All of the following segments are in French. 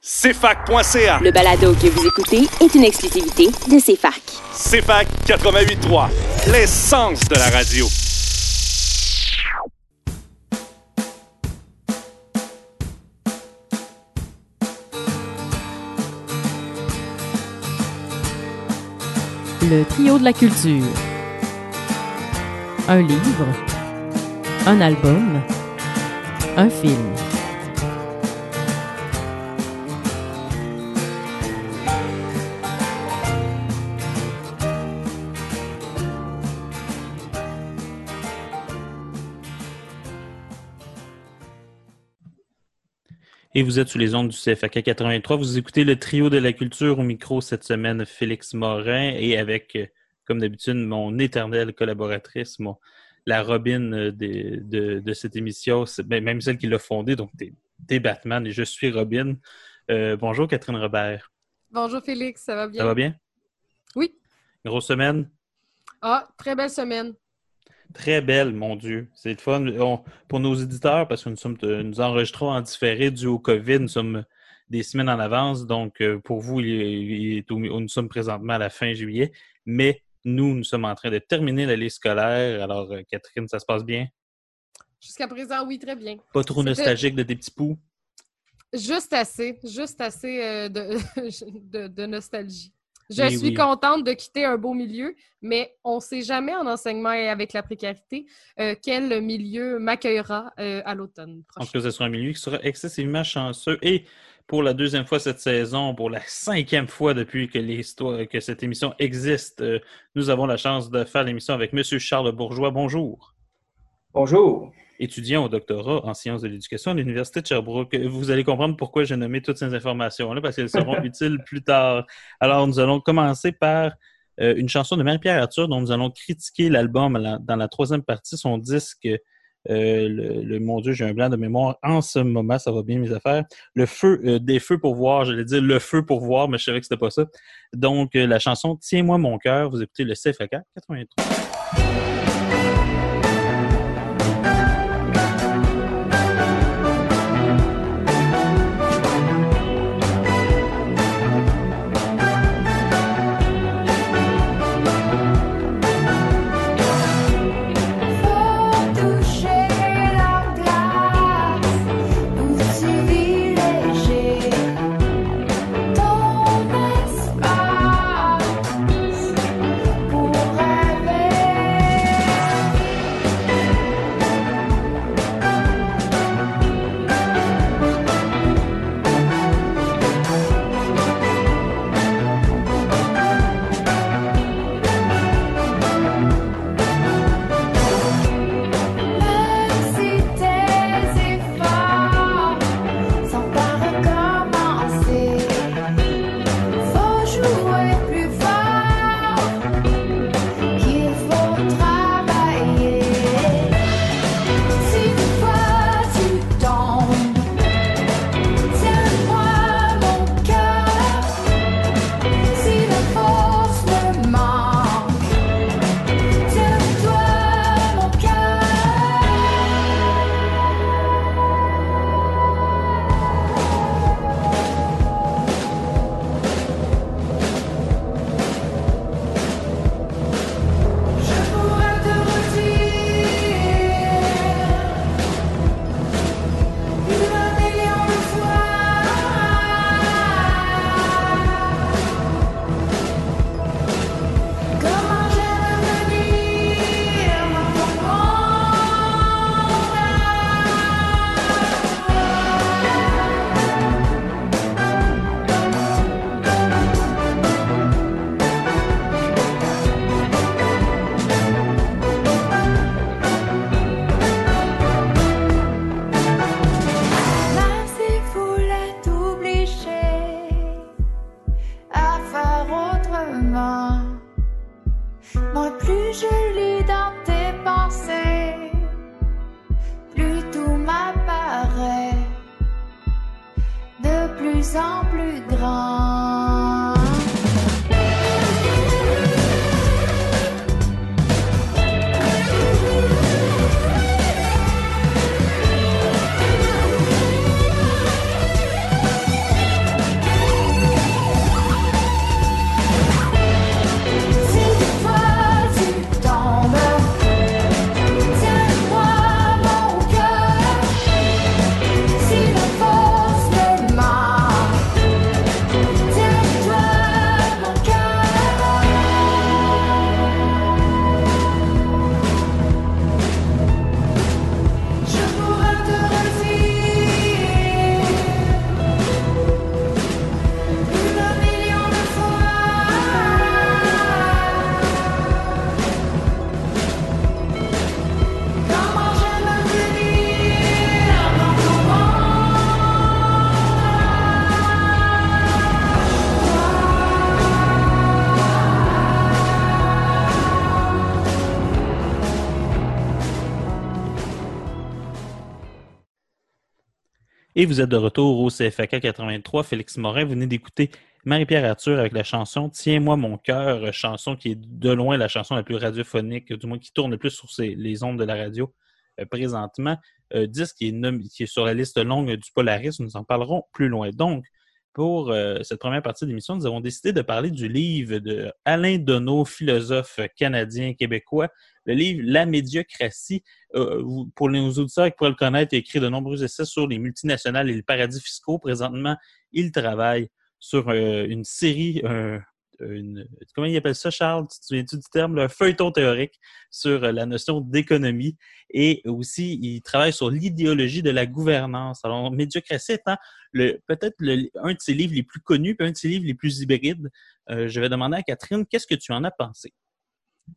CFAC.ca. Le balado que vous écoutez est une exclusivité de CFAC. CFAC 88.3, l'essence de la radio. Le trio de la culture. Un livre. Un album. Un film. Et vous êtes sous les ondes du CFAK 83. Vous écoutez le trio de la culture au micro cette semaine, Félix Morin, et avec, euh, comme d'habitude, mon éternelle collaboratrice, mon, la Robin euh, de, de, cette émission, ben, même celle qui l'a fondée, donc t'es, t'es Batman et je suis Robin. Euh, bonjour Catherine Robert. Bonjour Félix, ça va bien? Ça va bien? Oui. Grosse semaine? Ah, très belle semaine. Très belle, mon Dieu. C'est le fun. On- pour nos éditeurs, parce que nous sommes euh, nous enregistrons en différé dû au COVID, nous sommes des semaines en avance. Donc, euh, pour vous, il est- il est au- nous sommes présentement à la fin juillet. Mais nous, nous sommes en train de terminer l'année scolaire. Alors, euh, Catherine, ça se passe bien? Jusqu'à présent, oui, très bien. Pas trop nostalgique de tes petits poux? Juste assez, juste assez de, de, de nostalgie. Je suis oui. contente de quitter un beau milieu, mais on ne sait jamais en enseignement et avec la précarité euh, quel milieu m'accueillera euh, à l'automne En tout prochain. cas, ce sera un milieu qui sera excessivement chanceux. Et pour la deuxième fois cette saison, pour la cinquième fois depuis que l'histoire, que cette émission existe, euh, nous avons la chance de faire l'émission avec M. Charles Bourgeois. Bonjour. Bonjour. Étudiant au doctorat en sciences de l'éducation à l'Université de Sherbrooke. Vous allez comprendre pourquoi j'ai nommé toutes ces informations-là, parce qu'elles seront utiles plus tard. Alors, nous allons commencer par euh, une chanson de Marie-Pierre Arthur dont nous allons critiquer l'album dans la troisième partie, son disque. euh, le, le- mon Dieu, j'ai un blanc de mémoire en ce moment, ça va bien mes affaires. Le feu, euh, des feux pour voir, j'allais dire le feu pour voir, mais je savais que c'était pas ça. Donc, la chanson Tiens-moi mon cœur, vous écoutez le CFAK 83. Et vous êtes de retour au CFAK 83. Félix Morin, vous venez d'écouter Marie-Pierre Arthur avec la chanson Tiens-moi mon cœur, chanson qui est de loin la chanson la plus radiophonique, du moins qui tourne le plus sur les ondes de la radio euh, présentement. Euh, disque qui est, sur la liste longue du Polaris, nous en parlerons plus loin. Donc, pour euh, cette première partie de l'émission, nous avons décidé de parler du livre de Alain Deneau, philosophe canadien québécois, le livre La médiocratie. Euh, pour nos auditeurs qui pourraient le connaître, il a écrit de nombreux essais sur les multinationales et les paradis fiscaux. Présentement, il travaille sur euh, une série, une, comment il appelle ça, Charles? Tu te du terme? Un feuilleton théorique sur euh, la notion d'économie. Et aussi, il travaille sur l'idéologie de la gouvernance. Alors, médiocratie étant peut-être un de ses livres les plus connus, puis un de ses livres les plus hybrides. Je vais demander à Catherine, qu'est-ce que tu en as pensé?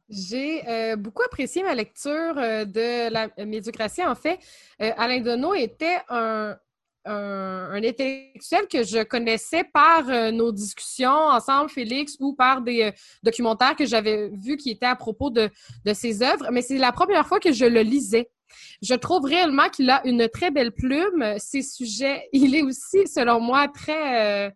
J'ai euh, beaucoup apprécié ma lecture euh, de la médiocratie. En fait, euh, Alain Deneau était un, intellectuel que je connaissais par euh, nos discussions ensemble, Félix, ou par des euh, documentaires que j'avais vus qui étaient à propos de, de ses œuvres. Mais c'est la première fois que je le lisais. Je trouve réellement qu'il a une très belle plume. Ses sujets, il est aussi, selon moi, très...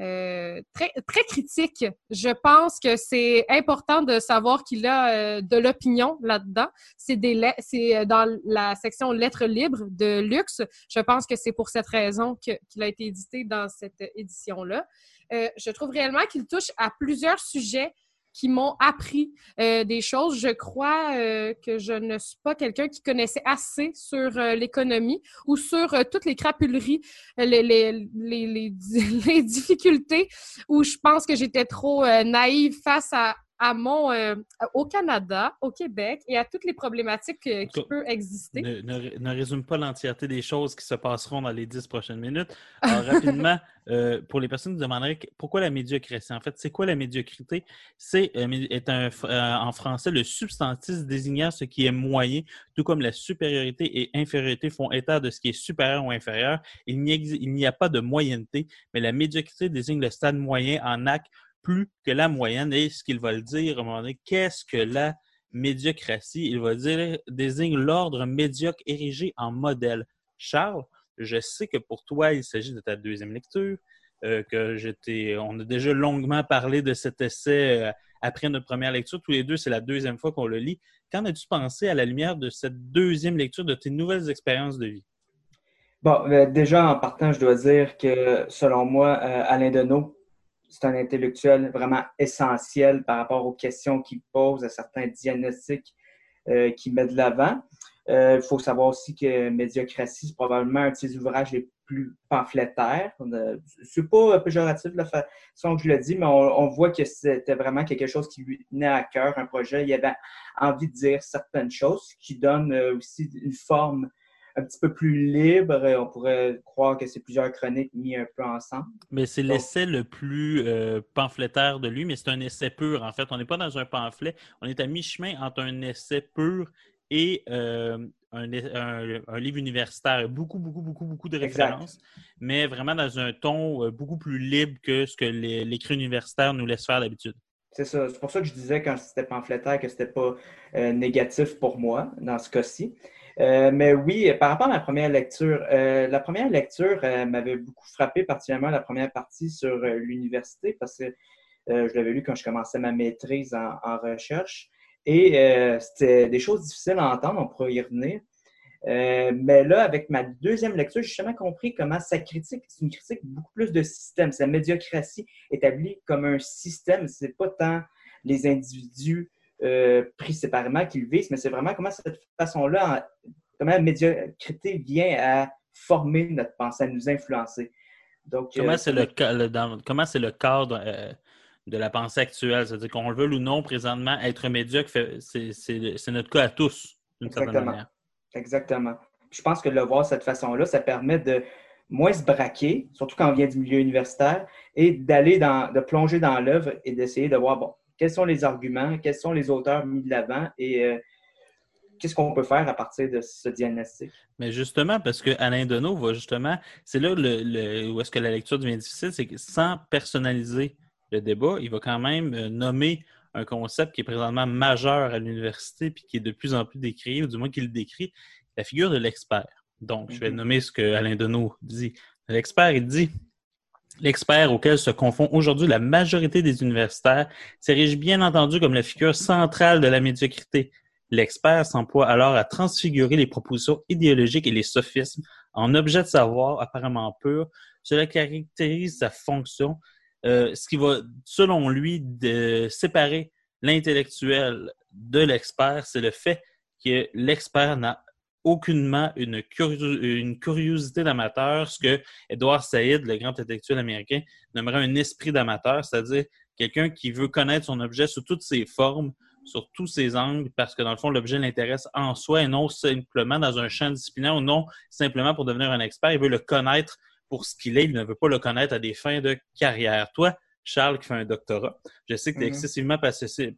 euh, très, très critique. Je pense que c'est important de savoir qu'il a euh, de l'opinion là-dedans. C'est euh, dans la section lettres libres de luxe. Je pense que c'est pour cette raison qu'il a été édité dans cette édition-là. Euh, je trouve réellement qu'il touche à plusieurs sujets qui m'ont appris euh, des choses. Je crois euh, que je ne suis pas quelqu'un qui connaissait assez sur euh, l'économie ou sur toutes les crapuleries les, les, les, les, difficultés où je pense que j'étais trop naïve face à, à mon euh, au Canada, au Québec et à toutes les problématiques euh, qui peuvent exister. Ne, ne- ne résume pas l'entièreté des choses qui se passeront dans les dix prochaines minutes. Alors, rapidement, euh, pour les personnes qui demanderaient pourquoi la médiocrité, en fait, c'est quoi la médiocrité? C'est euh, est un, en français le substantif désignant ce qui est moyen, tout comme la supériorité et infériorité font état de ce qui est supérieur ou inférieur. Il n'y a pas de moyenneté, mais la médiocrité désigne le stade moyen en acte plus que la moyenne. Et ce qu'il va le dire, qu'est-ce que la médiocratie? Il va dire, désigne l'ordre médiocre érigé en modèle. Charles, je sais que pour toi, il s'agit de ta deuxième lecture, euh, que j'étais, on a déjà longuement parlé de cet essai euh, après notre première lecture. Tous les deux, c'est la deuxième fois qu'on le lit. Qu'en as-tu pensé à la lumière de cette deuxième lecture de tes nouvelles expériences de vie? Bon, euh, déjà en partant, je dois dire que selon moi, euh, Alain Deneau, c'est un intellectuel vraiment essentiel par rapport aux questions qu'il pose, à certains diagnostics euh, qu'il met de l'avant. Euh, Il faut savoir aussi que Médiocratie, c'est probablement un de ses ouvrages les plus pamphlétaires. Euh, C'est pas péjoratif de la façon que je le dis, mais on, on voit que c'était vraiment quelque chose qui lui tenait à cœur, un projet. Il avait envie de dire certaines choses qui donnent euh, aussi une forme un petit peu plus libre. On pourrait croire que c'est plusieurs chroniques mis un peu ensemble. Mais c'est l'essai le plus euh, pamphlétaire de lui, mais c'est un essai pur. En fait, on n'est pas dans un pamphlet. On est à mi-chemin entre un essai pur et euh, un, un- un livre universitaire. Beaucoup, beaucoup, beaucoup, beaucoup de Exact. références, mais vraiment dans un ton euh, beaucoup plus libre que ce que l'écrit universitaire nous laisse faire d'habitude. C'est ça. C'est pour ça que je disais quand c'était pamphlétaire que c'était pas euh, négatif pour moi dans ce cas-ci. Euh, mais oui, par rapport à ma première lecture, euh, la première lecture euh, m'avait beaucoup frappé, particulièrement la première partie sur euh, l'université, parce que euh, je l'avais lu quand je commençais ma maîtrise en, recherche. Et euh, c'était des choses difficiles à entendre, on pourra y revenir. Euh, mais là, avec ma deuxième lecture, j'ai justement compris comment sa critique, c'est une critique beaucoup plus de système. Sa médiocratie établie comme un système. C'est pas tant les individus euh, pris séparément qui le visent, mais c'est vraiment comment cette façon-là, en- comment la médiocrité vient à former notre pensée, à nous influencer. Donc, Comment euh, c'est le, ca- le- dans- comment c'est le cadre euh, de la pensée actuelle? C'est-à-dire qu'on le veut ou non, présentement, être médiocre, c'est notre cas à tous, d'une certaine Exactement. manière. Exactement. Puis Je pense que de le voir de cette façon-là, ça permet de moins se braquer, surtout quand on vient du milieu universitaire, et d'aller dans, de plonger dans l'œuvre et d'essayer de voir, bon, quels sont les arguments, quels sont les auteurs mis de l'avant et euh, qu'est-ce qu'on peut faire à partir de ce diagnostic? Mais justement, parce que Alain Deneau va justement, c'est là le, le- où est-ce que la lecture devient difficile, c'est que sans personnaliser le débat, il va quand même euh, nommer un concept qui est présentement majeur à l'université puis qui est de plus en plus décrié, ou du moins qu'il le décrit, la figure de l'expert. Donc, je vais Mhm. nommer ce que Alain Deneau dit. L'expert, il dit L'expert auquel se confond aujourd'hui la majorité des universitaires s'érige bien entendu comme la figure centrale de la médiocrité. L'expert s'emploie alors à transfigurer les propositions idéologiques et les sophismes en objets de savoir apparemment purs. Cela caractérise sa fonction, euh, ce qui va, selon lui, de séparer l'intellectuel de l'expert, c'est le fait que l'expert n'a aucunement une, curio- une curiosité d'amateur, ce que Edward Said, le grand intellectuel américain, nommerait un esprit d'amateur, c'est-à-dire quelqu'un qui veut connaître son objet sous toutes ses formes, sur tous ses angles, parce que dans le fond, l'objet l'intéresse en soi et non simplement dans un champ disciplinaire ou non simplement pour devenir un expert. Il veut le connaître pour ce qu'il est, il ne veut pas le connaître à des fins de carrière. Toi, Charles, qui fait un doctorat, je sais que tu es Mhm. excessivement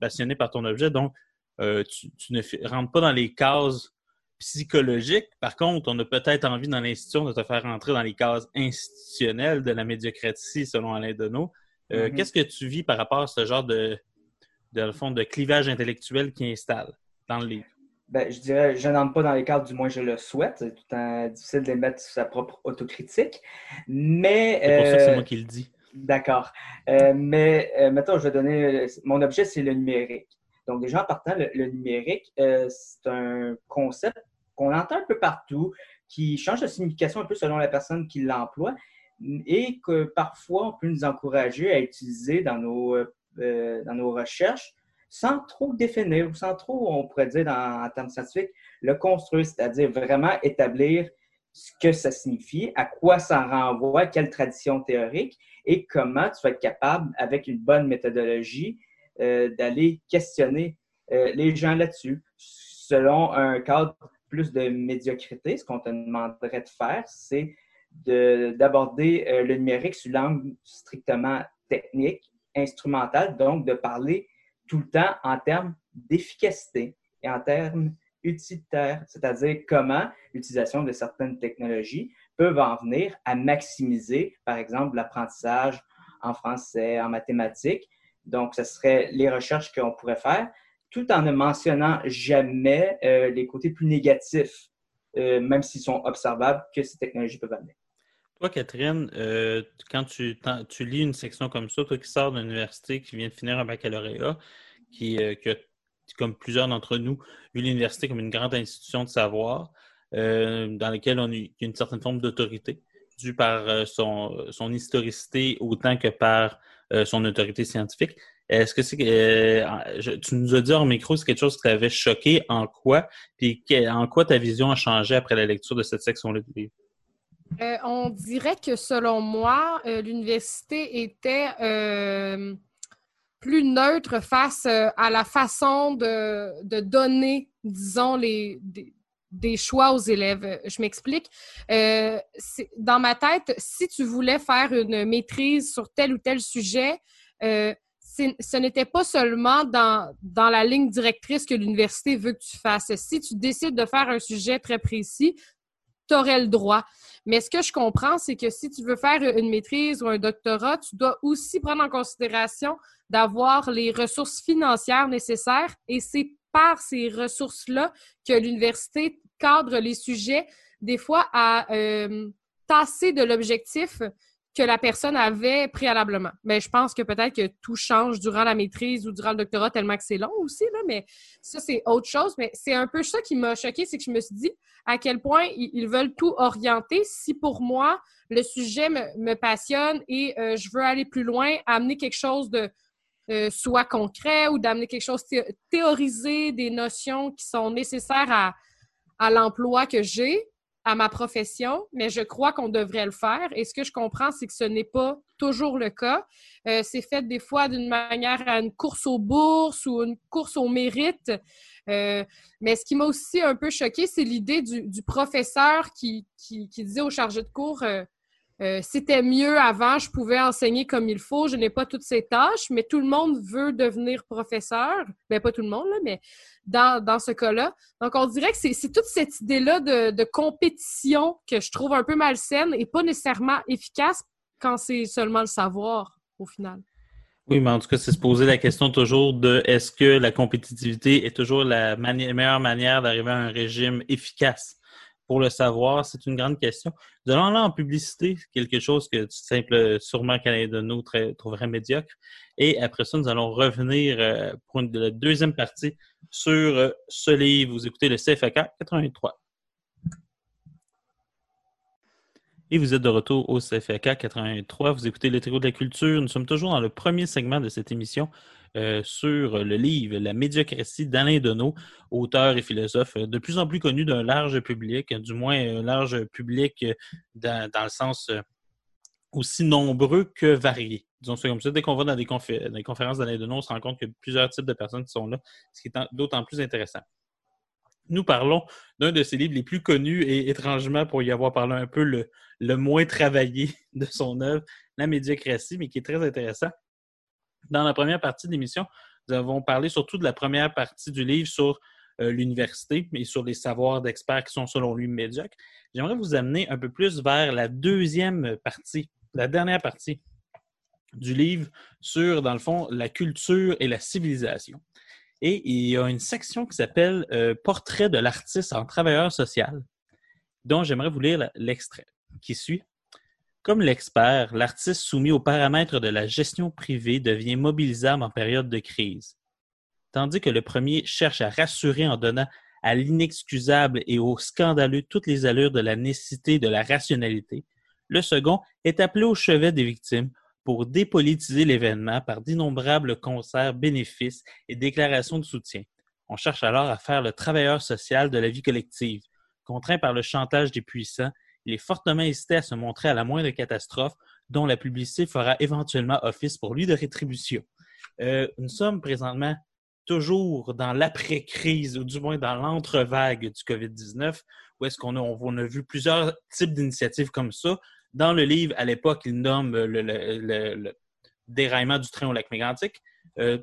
passionné, par ton objet, donc euh, tu, tu ne rentres pas dans les cases psychologiques. Par contre, on a peut-être envie dans l'institution de te faire rentrer dans les cases institutionnelles de la médiocratie, selon Alain Deneau. Euh, Mhm. Qu'est-ce que tu vis par rapport à ce genre de, de, le fond, de clivage intellectuel qui installe dans le livre? Ben, je dirais, je n'entre pas dans les cadres, du moins je le souhaite. C'est tout temps difficile d'émettre sa propre autocritique. Mais. C'est pour ça que c'est euh, moi qui le dis. D'accord. Euh, mais euh, mettons, je vais donner. Mon objet, c'est le numérique. Donc, déjà, en partant, le, le numérique, euh, c'est un concept qu'on entend un peu partout, qui change de signification un peu selon la personne qui l'emploie et que parfois, on peut nous encourager à utiliser dans nos, euh, dans nos recherches sans trop définir ou sans trop, on pourrait dire en termes scientifiques, le construire, c'est-à-dire vraiment établir ce que ça signifie, à quoi ça renvoie, quelle tradition théorique et comment tu vas être capable, avec une bonne méthodologie, euh, d'aller questionner euh, les gens là-dessus. Selon un cadre plus de médiocrité, ce qu'on te demanderait de faire, c'est de- d'aborder euh, le numérique sous l'angle strictement technique, instrumental, donc de parler tout le temps en termes d'efficacité et en termes utilitaires, c'est-à-dire comment l'utilisation de certaines technologies peuvent en venir à maximiser, par exemple, l'apprentissage en français, en mathématiques. Donc, ce serait les recherches qu'on pourrait faire, tout en ne mentionnant jamais euh, les côtés plus négatifs, euh, même s'ils sont observables, que ces technologies peuvent amener. Toi, Catherine, euh, quand tu, lis une section comme ça, toi qui sors d'une université, qui vient de finir un baccalauréat, qui, a, comme plusieurs d'entre nous, vu l'université comme une grande institution de savoir, dans laquelle on a eu une certaine forme d'autorité, due par son, historicité autant que par son autorité scientifique. Est-ce que c'est euh, tu nous as dit hors micro, c'est quelque chose qui t'avait choqué en quoi, puis en quoi ta vision a changé après la lecture de cette section-là du livre? Euh, on dirait que selon moi, euh, l'université était plus neutre face à la façon de, de donner, disons, les, des, choix aux élèves. Je m'explique. Dans ma tête, si tu voulais faire une maîtrise sur tel ou tel sujet, ce n'était pas seulement dans, la ligne directrice que l'université veut que tu fasses. Si tu décides de faire un sujet très précis, tu aurais le droit. Mais ce que je comprends, c'est que si tu veux faire une maîtrise ou un doctorat, tu dois aussi prendre en considération d'avoir les ressources financières nécessaires et c'est par ces ressources-là que l'université cadre les sujets, des fois à euh, tasser de l'objectif que la personne avait préalablement. Mais je pense que peut-être que tout change durant la maîtrise ou durant le doctorat tellement que c'est long aussi, mais ça, c'est autre chose. Mais c'est un peu ça qui m'a choqué, c'est que je me suis dit à quel point ils, veulent tout orienter. Si pour moi, le sujet me, passionne et euh, je veux aller plus loin, amener quelque chose de euh, soit concret ou d'amener quelque chose thé- théorisé, des notions qui sont nécessaires à l'emploi que j'ai, à ma profession, mais je crois qu'on devrait le faire. Et ce que je comprends, c'est que ce n'est pas toujours le cas. Euh, c'est fait des fois d'une manière à une course aux bourses ou une course au mérite. Euh, mais ce qui m'a aussi un peu choqué, c'est l'idée du, du professeur qui, qui, qui disait au chargé de cours euh, euh, c'était mieux avant, je pouvais enseigner comme il faut, je n'ai pas toutes ces tâches, mais tout le monde veut devenir professeur. Ben, pas tout le monde, mais dans, ce cas-là. Donc, on dirait que c'est c'est toute cette idée-là de, de compétition que je trouve un peu malsaine et pas nécessairement efficace quand c'est seulement le savoir, au final. Oui, mais en tout cas, c'est se poser la question toujours de est-ce que la compétitivité est toujours la meilleure manière d'arriver à un régime efficace? Pour le savoir? C'est une grande question. Aller en publicité, quelque chose que simple, sûrement qu'Alain de nous trouverait médiocre. Et après ça, nous allons revenir euh, pour la deuxième partie sur euh, ce livre. Vous écoutez le CFAK 83. Et vous êtes de retour au CFAK 83. Vous écoutez le trio de la culture. Nous sommes toujours dans le premier segment de cette émission euh, sur le livre La médiocratie d'Alain Deneau, auteur et philosophe euh, de plus en plus connu d'un large public, du moins un large public euh, dans, le sens aussi nombreux que varié. Disons ça comme ça. Dès qu'on va dans des, conférences d'Alain Deneau, on se rend compte qu'il y a plusieurs types de personnes sont là, ce qui est d'autant plus intéressant. Nous parlons d'un de ses livres les plus connus et étrangement, pour y avoir parlé un peu, le, le moins travaillé de son œuvre, La médiocratie, mais qui est très intéressant. Dans la première partie de l'émission, nous avons parlé surtout de la première partie du livre sur euh, l'université et sur les savoirs d'experts qui sont selon lui médiocres. J'aimerais vous amener un peu plus vers la deuxième partie, la dernière partie du livre sur, dans le fond, la culture et la civilisation. Et il y a une section qui s'appelle euh, Portrait de l'artiste en travailleur social, dont j'aimerais vous lire l'extrait qui suit. Comme l'expert, l'artiste soumis aux paramètres de la gestion privée devient mobilisable en période de crise. Tandis que le premier cherche à rassurer en donnant à l'inexcusable et au scandaleux toutes les allures de la nécessité et de la rationalité, le second est appelé au chevet des victimes pour dépolitiser l'événement par d'innombrables concerts, bénéfices et déclarations de soutien. On cherche alors à faire le travailleur social de la vie collective. Contraint par le chantage des puissants, il est fortement incité à se montrer à la moindre catastrophe dont la publicité fera éventuellement office pour lui de rétribution. Euh, nous sommes présentement toujours dans l'après-crise, ou du moins dans l'entre-vague du COVID-19, où est-ce qu'on a, on a vu plusieurs types d'initiatives comme ça. Dans le livre, à l'époque, il nomme le, le- le- le déraillement du train au lac mégantic. Euh,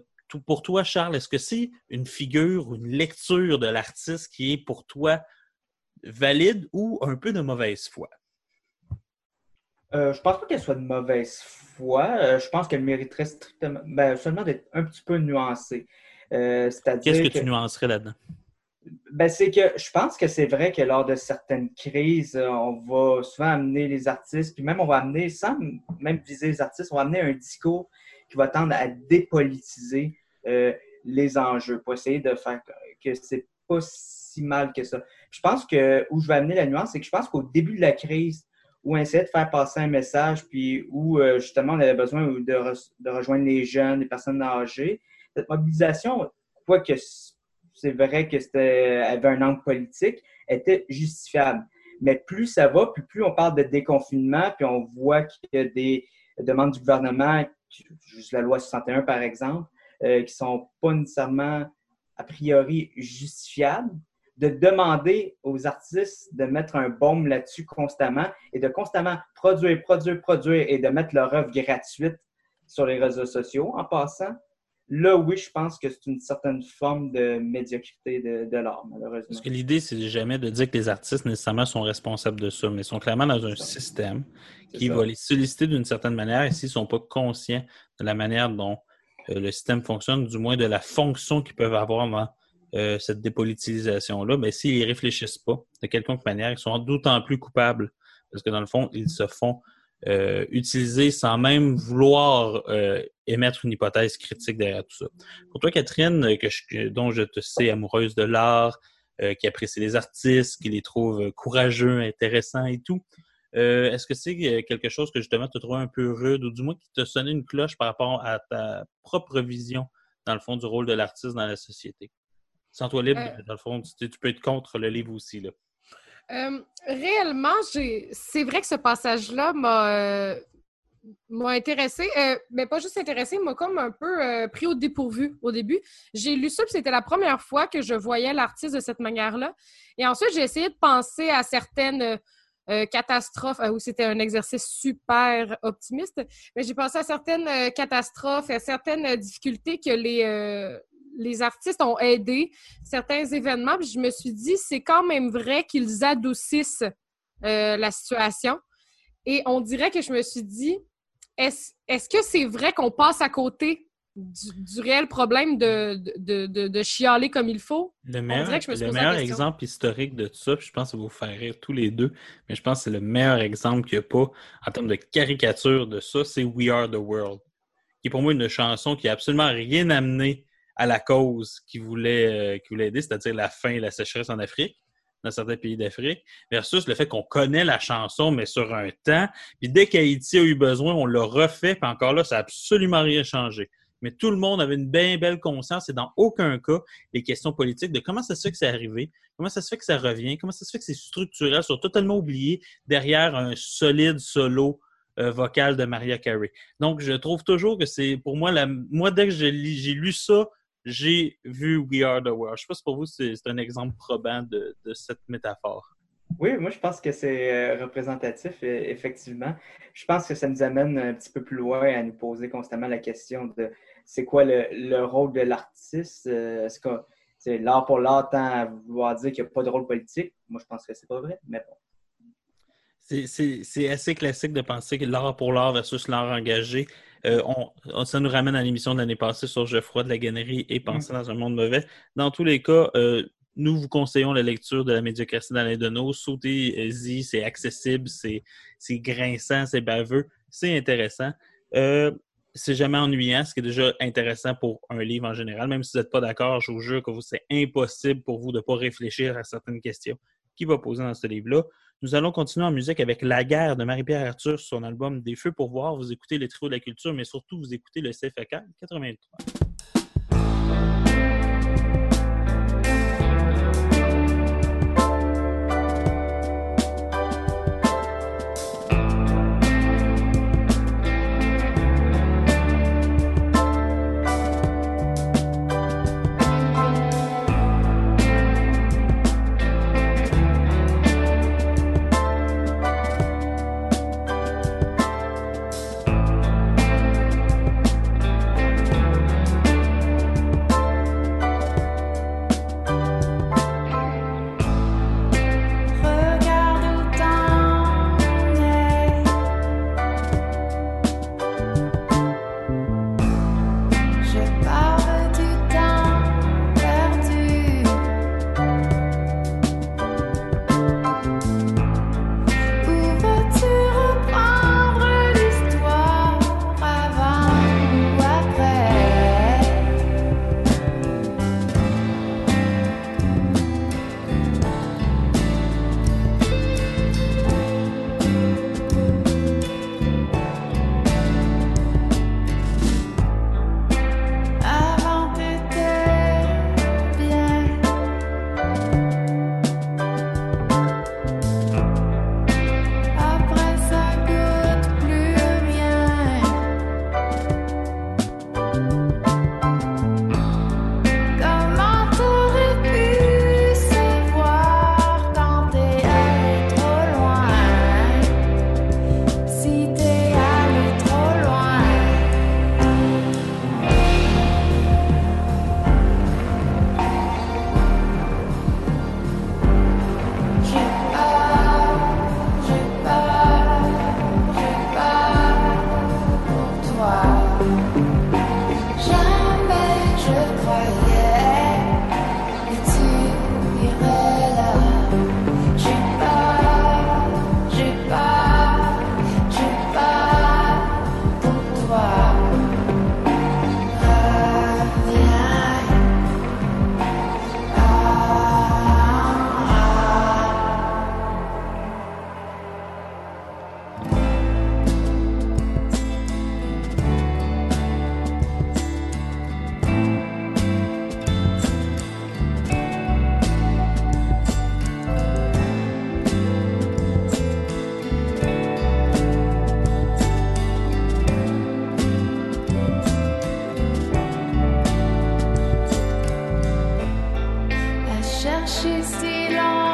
pour toi, Charles, est-ce que c'est une figure ou une lecture de l'artiste qui est pour toi valide ou un peu de mauvaise foi? Euh, je pense pas qu'elle soit de mauvaise foi. Euh, je pense qu'elle mériterait strictement, ben, seulement d'être un petit peu nuancée. Euh, C'est-à-dire Qu'est-ce que tu nuancerais là-dedans? Ben, c'est que je pense que c'est vrai que lors de certaines crises, euh, on va souvent amener les artistes, puis même on va amener, sans même viser les artistes, on va amener un discours qui va tendre à dépolitiser les enjeux, pour essayer de faire que- que c'est pas si mal que ça. Je pense que où je vais amener la nuance, c'est que je pense qu'au début de la crise, où on essayait de faire passer un message, puis où euh, justement on avait besoin de, re- de rejoindre les jeunes, les personnes âgées, cette mobilisation, quoique c'est vrai que c'était avait un angle politique, était justifiable. Mais plus ça va, puis plus on parle de déconfinement, puis on voit qu'il y a des demandes du gouvernement, juste la loi 61 par exemple, euh, qui sont pas nécessairement a priori justifiables, de demander aux artistes de mettre un baume là-dessus constamment et de constamment produire, produire, produire et de mettre leur œuvre gratuite sur les réseaux sociaux en passant, là, oui, je pense que c'est une certaine forme de médiocrité de, de l'art, malheureusement. Parce que l'idée, c'est jamais de dire que les artistes nécessairement sont responsables de ça, mais ils sont clairement dans un système qui ça. va les solliciter d'une certaine manière et s'ils ne sont pas conscients de la manière dont euh, le système fonctionne, du moins de la fonction qu'ils peuvent avoir dans euh, cette dépolitisation-là, mais s'ils n'y réfléchissent pas de quelconque manière, ils sont d'autant plus coupables parce que dans le fond, ils se font euh, utiliser sans même vouloir euh, émettre une hypothèse critique derrière tout ça. Pour toi, Catherine, euh, que je- dont je te sais amoureuse de l'art, euh, qui apprécie les artistes, qui les trouve courageux, intéressants et tout, euh, est-ce que c'est quelque chose que justement tu trouves un peu rude ou du moins qui t'a sonné une cloche par rapport à ta propre vision, dans le fond, du rôle de l'artiste dans la société? Sens-toi libre, Euh. dans le fond, tu, tu peux être contre le livre aussi. Là. Euh, réellement, j'ai... c'est vrai que ce passage-là m'a, euh, intéressé, euh, mais pas juste intéressé, m'a comme un peu euh, pris au dépourvu au début. J'ai lu ça, puis c'était la première fois que je voyais l'artiste de cette manière-là. Et ensuite, j'ai essayé de penser à certaines euh, catastrophes, euh, où c'était un exercice super optimiste, mais j'ai pensé à certaines euh, catastrophes, à certaines difficultés que les, les artistes ont aidé, certains événements, puis je me suis dit, c'est quand même vrai qu'ils adoucissent euh, la situation. Et on dirait que je me suis dit, est-ce que c'est vrai qu'on passe à côté du, du réel problème de, de, de, de chialer comme il faut? Le meilleur, dirait que je me suis le posé la meilleur question. exemple historique de tout ça, puis je pense que ça va vous faire rire tous les deux, mais je pense que c'est le meilleur exemple qu'il n'y a pas en termes de caricature de ça, c'est We Are the World, qui est pour moi une chanson qui n'a absolument rien amené à la cause qui voulait, euh, voulait aider, c'est-à-dire la fin et la sécheresse en Afrique, dans certains pays d'Afrique, versus le fait qu'on connaît la chanson, mais sur un temps, puis dès qu'Haïti a eu besoin, on l'a refait, puis encore là, ça n'a absolument rien changé. Mais tout le monde avait une bien belle conscience et dans aucun cas les questions politiques de comment ça se fait que c'est arrivé, comment ça se fait que ça revient, comment ça se fait que c'est structurel, sont totalement oubliés derrière un solide solo euh, vocal de Maria Carey. Donc, je trouve toujours que c'est, pour moi, la, moi, dès que j'ai lu ça, j'ai vu We Are the World. Je sais pas si pour vous, c'est un exemple probant de, cette métaphore. Oui, moi je pense que c'est euh, représentatif, euh, effectivement. Je pense que ça nous amène un petit peu plus loin à nous poser constamment la question de c'est quoi le, le rôle de l'artiste? Euh, Est-ce que c'est l'art pour l'art tend à vouloir dire qu'il n'y a pas de rôle politique? Moi je pense que c'est pas vrai, mais bon. C'est- assez classique de penser que l'art pour l'art versus l'art engagé. Euh, on- on- ça nous ramène à l'émission de l'année passée sur Geoffroy de la Gannerie et Penser dans un monde mauvais. Dans tous les cas, euh, nous vous conseillons la lecture de la médiocratie d'Alain Deneau. Sautez-y, c'est accessible, c'est grinçant, c'est baveux, c'est intéressant. Euh, c'est jamais ennuyant, ce qui est déjà intéressant pour un livre en général. Même si vous n'êtes pas d'accord, je vous jure que vous- c'est impossible pour vous de ne pas réfléchir à certaines questions qui va poser dans ce livre-là. Nous allons continuer en musique avec La guerre de Marie-Pierre Arthur sur son album Des feux pour voir. Vous écoutez le trio de la culture, mais surtout vous écoutez le CFK 83. chercher silence.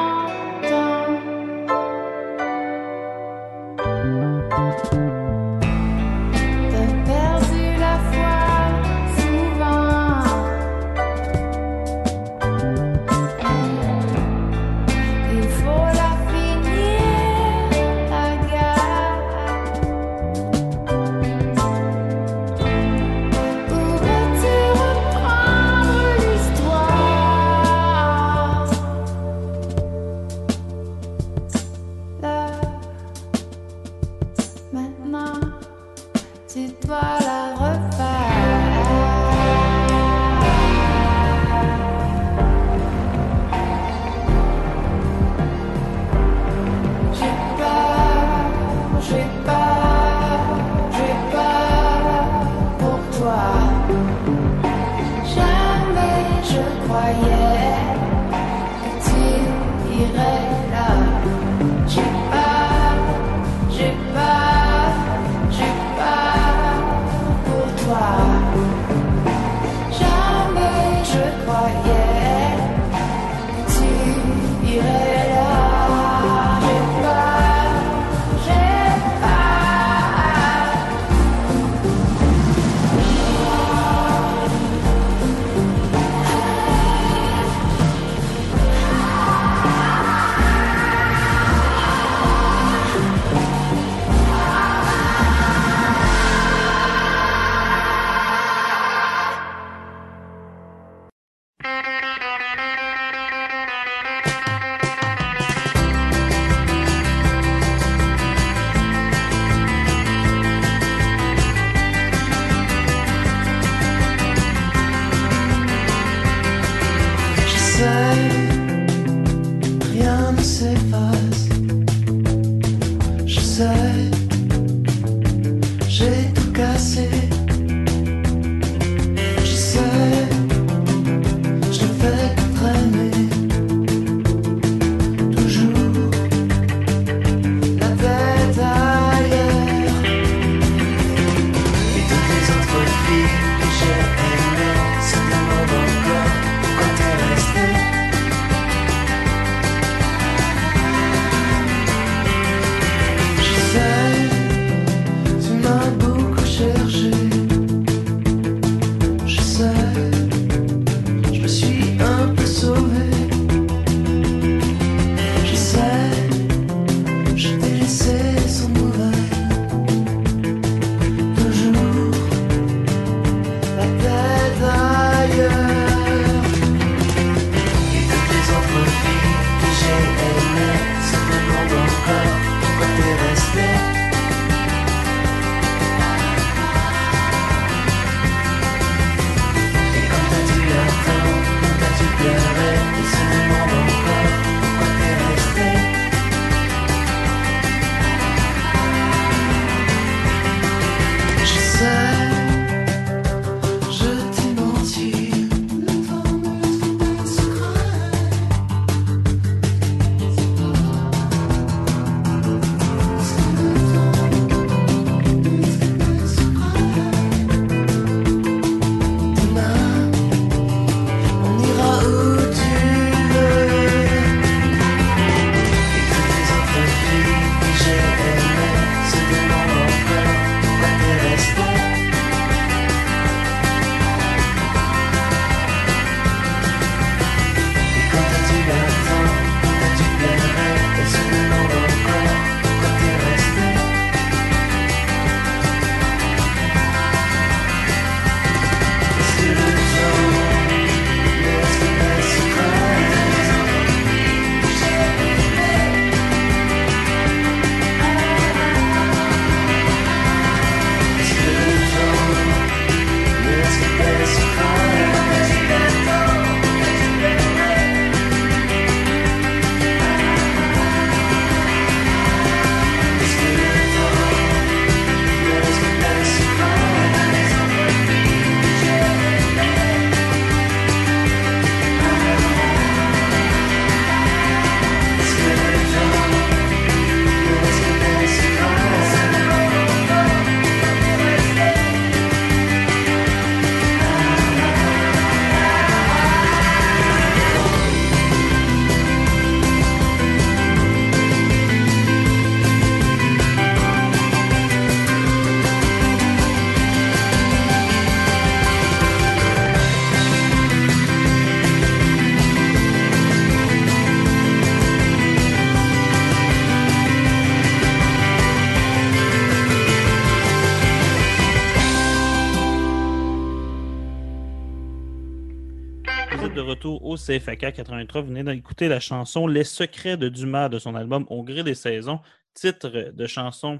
CFAK 83. Vous venez d'écouter la chanson Les secrets de Dumas de son album Au gré des saisons, titre de chanson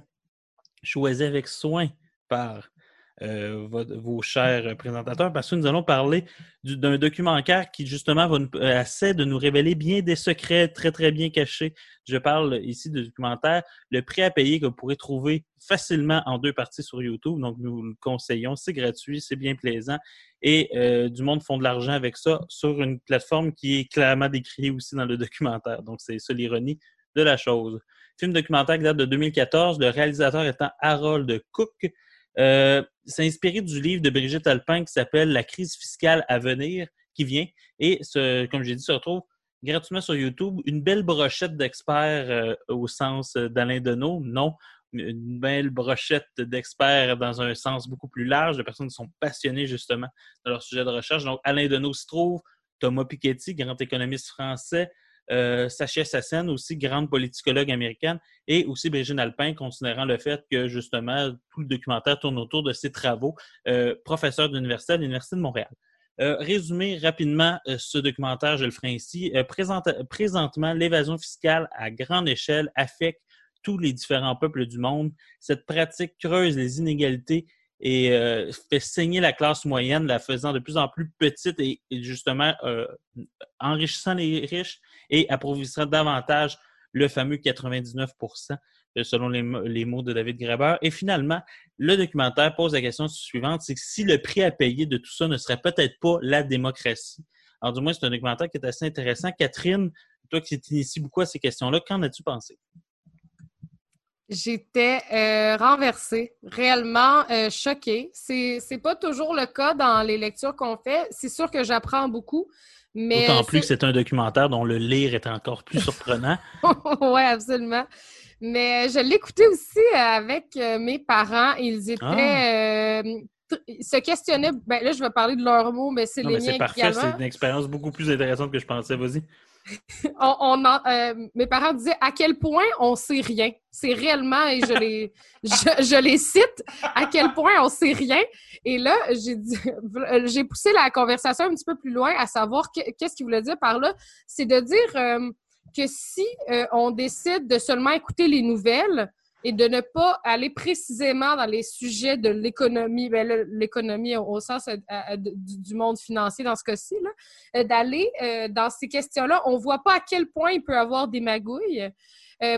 choisi avec soin par euh, vos chers présentateurs, parce que nous allons parler du- d'un documentaire qui, justement, va nous, euh, essaie de nous révéler bien des secrets très, très bien cachés. Je parle ici du documentaire Le prix à payer que vous pourrez trouver facilement en deux parties sur YouTube. Donc, nous le conseillons. C'est gratuit, c'est bien plaisant. Et euh, du monde font de l'argent avec ça sur une plateforme qui est clairement décrite aussi dans le documentaire. Donc, c'est ça l'ironie de la chose. Film documentaire qui date de 2014, le réalisateur étant Harold Cook. Euh, c'est inspiré du livre de Brigitte Alpin qui s'appelle La crise fiscale à venir, qui vient. Et comme j'ai dit, se retrouve gratuitement sur YouTube. Une belle brochette d'experts euh, au sens d'Alain Deneau. Non, une belle brochette d'experts dans un sens beaucoup plus large, de personnes qui sont passionnées justement de leur sujet de recherche. Donc, Alain Deneau se trouve, Thomas Piketty, grand économiste français, euh, Sachia Sassen, aussi grande politicologue américaine, et aussi Brigitte Alpin, considérant le fait que justement tout le documentaire tourne autour de ses travaux, euh, professeur d'université à l'Université de Montréal. Euh, résumer rapidement euh, ce documentaire, je le ferai ainsi. Présente- présentement, l'évasion fiscale à grande échelle affecte tous les différents peuples du monde. Cette pratique creuse les inégalités et euh, fait saigner la classe moyenne, la faisant de plus en plus petite et, justement euh, enrichissant les riches et appauvrissant davantage le fameux 99% euh, selon les mots de David Graeber. Et finalement, le documentaire pose la question suivante, c'est que si le prix à payer de tout ça ne serait peut-être pas la démocratie. Alors du moins, c'est un documentaire qui est assez intéressant. Catherine, toi qui t'inities beaucoup à ces questions-là, qu'en as-tu pensé? J'étais euh, renversée, réellement euh, choquée. C'est c'est pas toujours le cas dans les lectures qu'on fait. C'est sûr que j'apprends beaucoup, mais D'autant plus que c'est- c'est un documentaire dont le lire est encore plus surprenant. ouais, absolument. Mais euh, je l'écoutais aussi avec mes parents. Ils étaient Ah. euh, ils se questionnaient. Ben là, je vais parler de leurs mots, mais c'est Non, les mais c'est miens parfait, également. c'est une expérience beaucoup plus intéressante que je pensais. Vas-y. on, on en- euh, mes parents disaient à quel point on sait rien. C'est réellement, et je les, je, je les cite, à quel point on sait rien. Et là, j'ai poussé la conversation un petit peu plus loin à savoir que- qu'est-ce qu'il voulait dire par là. C'est de dire euh, que si euh, on décide de seulement écouter les nouvelles et de ne pas aller précisément dans les sujets de l'économie, ben l'économie au, sens euh, du, monde financier dans ce cas-ci, euh, d'aller euh, dans ces questions-là. On voit pas à quel point il peut y avoir des magouilles,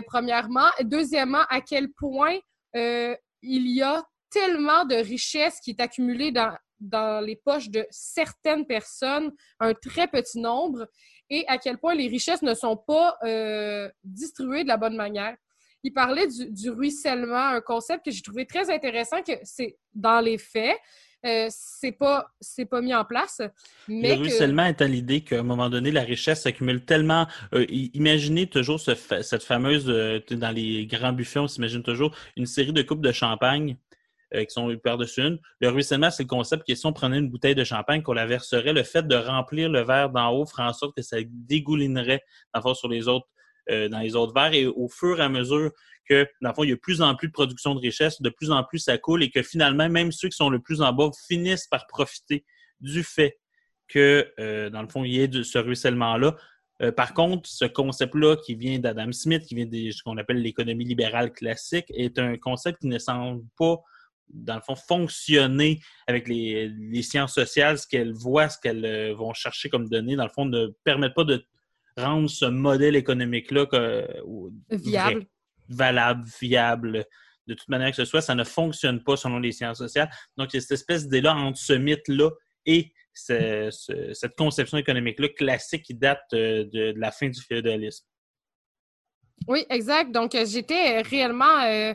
premièrement. Deuxièmement, à quel point il y a tellement de richesse qui est accumulée dans, dans les poches de certaines personnes, un très petit nombre, et à quel point les richesses ne sont pas distribuées de la bonne manière. Il parlait du, du ruissellement, un concept que j'ai trouvé très intéressant, que c'est dans les faits, euh, c'est pas c'est pas mis en place, mais le que- ruissellement étant l'idée qu'à un moment donné, la richesse s'accumule tellement. euh, imaginez toujours ce fa- cette fameuse, euh, dans les grands buffets, on s'imagine toujours une série de coupes de champagne euh, qui sont par-dessus une. Le ruissellement, c'est le concept que si on prenait une bouteille de champagne, qu'on la verserait, le fait de remplir le verre d'en haut ferait en sorte que ça dégoulinerait dans le fond, sur les autres, euh, dans les autres verres. Et au fur et à mesure que, dans le fond, il y a de plus en plus de production de richesse, de plus en plus ça coule et que finalement, même ceux qui sont le plus en bas finissent par profiter du fait que, euh, dans le fond, il y ait de, ce ruissellement-là. Euh, par contre, ce concept-là qui vient d'Adam Smith, qui vient de ce qu'on appelle l'économie libérale classique, est un concept qui ne semble pas, dans le fond, fonctionner avec les, les sciences sociales, ce qu'elles voient, ce qu'elles vont chercher comme données, dans le fond, ne permettent pas de rendre ce modèle économique-là viable. vrai, valable, viable. De toute manière que ce soit, ça ne fonctionne pas selon les sciences sociales. Donc, il y a cette espèce d'idée-là entre ce mythe-là et ce- ce- cette conception économique-là classique qui date euh, de, de la fin du féodalisme. Oui, exact. Donc, j'étais réellement euh,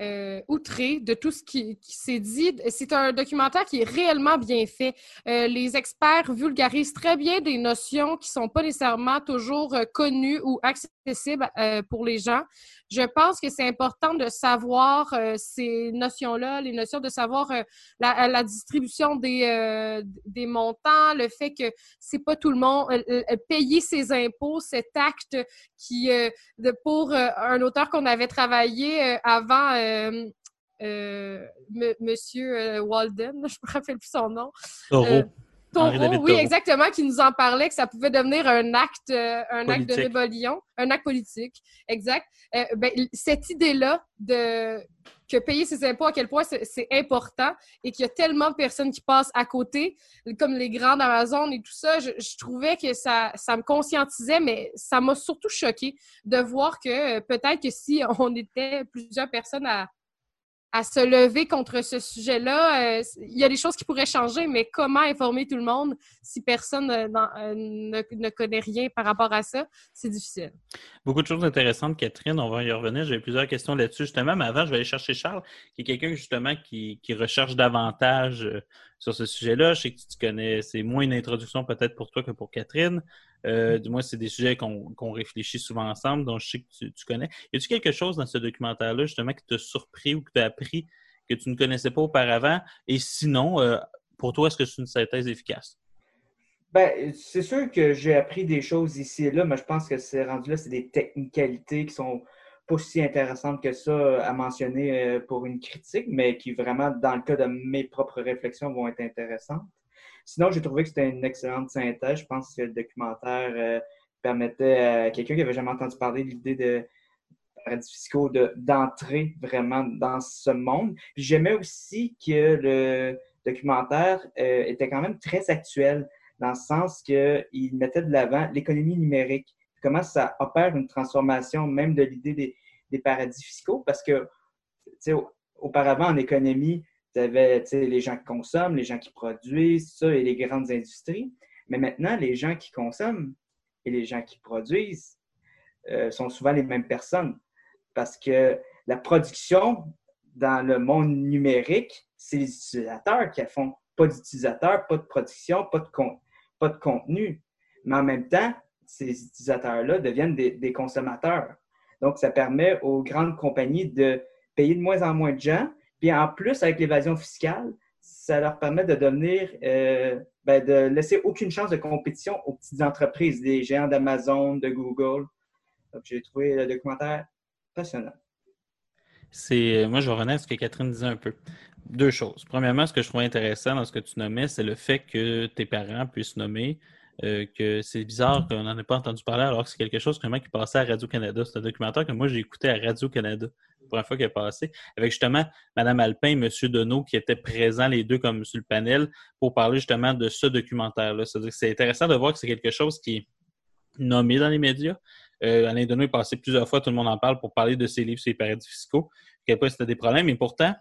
euh, outrée de tout ce qui, s'est dit. C'est un documentaire qui est réellement bien fait. Euh, les experts vulgarisent très bien des notions qui sont pas nécessairement toujours euh, connues ou accessibles euh, pour les gens. Je pense que c'est important de savoir ces notions-là, les notions de savoir la, distribution des, montants, le fait que c'est pas tout le monde payer ses impôts, cet acte qui pour un auteur qu'on avait travaillé avant M- Monsieur euh, Walden, je me rappelle plus son nom. Taureau. Euh, Taureau, oui, exactement, qui nous en parlait que ça pouvait devenir un acte, euh, un acte de rébellion, un acte politique, exact. Euh, ben, cette idée-là de que payer ses impôts, à quel point c'est important et qu'il y a tellement de personnes qui passent à côté, comme les grandes Amazon et tout ça. Je, je trouvais que ça, ça me conscientisait, mais ça m'a surtout choqué de voir que euh, peut-être que si on était plusieurs personnes à, à se lever contre ce sujet-là, euh, il y a des choses qui pourraient changer, mais comment informer tout le monde si personne euh, euh, ne, ne connaît rien par rapport à ça, c'est difficile. Beaucoup de choses intéressantes, Catherine. On va y revenir. J'avais plusieurs questions là-dessus, justement. Mais avant, je vais aller chercher Charles, qui est quelqu'un, justement, qui, qui recherche davantage sur ce sujet-là. Je sais que tu connais, c'est moins une introduction peut-être pour toi que pour Catherine. Euh, du moins, c'est des sujets qu'on réfléchit souvent ensemble, dont je sais que tu, tu connais. Y a-t-il quelque chose dans ce documentaire-là, justement, qui t'a surpris ou que tu as appris que tu ne connaissais pas auparavant? Et sinon, euh, pour toi, est-ce que c'est une synthèse efficace? Ben, c'est sûr que j'ai appris des choses ici et là, mais je pense que c'est rendu là, c'est des technicalités qui sont pas si intéressantes que ça à mentionner euh, pour une critique, mais qui vraiment, dans le cas de mes propres réflexions, vont être intéressantes. Sinon, j'ai trouvé que c'était une excellente synthèse. Je pense que le documentaire euh, permettait à quelqu'un qui n'avait jamais entendu parler de l'idée de paradis fiscaux de- d'entrer vraiment dans ce monde. J'aimais aussi que le documentaire euh, était quand même très actuel dans le sens qu'il mettait de l'avant l'économie numérique, comment ça opère une transformation même de l'idée des, paradis fiscaux, parce que, auparavant, en économie, tu avais les gens qui consomment, les gens qui produisent, ça, et les grandes industries. Mais maintenant, les gens qui consomment et les gens qui produisent euh, sont souvent les mêmes personnes, parce que la production dans le monde numérique, c'est les utilisateurs qui la font. Pas d'utilisateurs, pas de production, pas de, pas de contenu. Mais en même temps, ces utilisateurs-là deviennent des, consommateurs. Donc, ça permet aux grandes compagnies de payer de moins en moins de gens. Puis en plus, avec l'évasion fiscale, ça leur permet de devenir, euh, ben, de laisser aucune chance de compétition aux petites entreprises, des géants d'Amazon, de Google. J'ai trouvé le documentaire passionnant. C'est, euh, moi, je revenir à ce que Catherine disait un peu. Deux choses. Premièrement, ce que je trouvais intéressant dans ce que tu nommais, c'est le fait que tes parents puissent nommer euh, que c'est bizarre qu'on n'en ait pas entendu parler alors que c'est quelque chose vraiment qui passait à Radio-Canada. C'est un documentaire que moi, j'ai écouté à Radio-Canada la première fois qu'il est passé, avec justement Mme Alpin et M. Deneau qui étaient présents les deux comme sur le panel pour parler justement de ce documentaire-là. C'est intéressant de voir que c'est quelque chose qui est nommé dans les médias. Euh, Alain Deneau est passé plusieurs fois, tout le monde en parle pour parler de ses livres sur les paradis fiscaux, point c'était des problèmes, mais pourtant,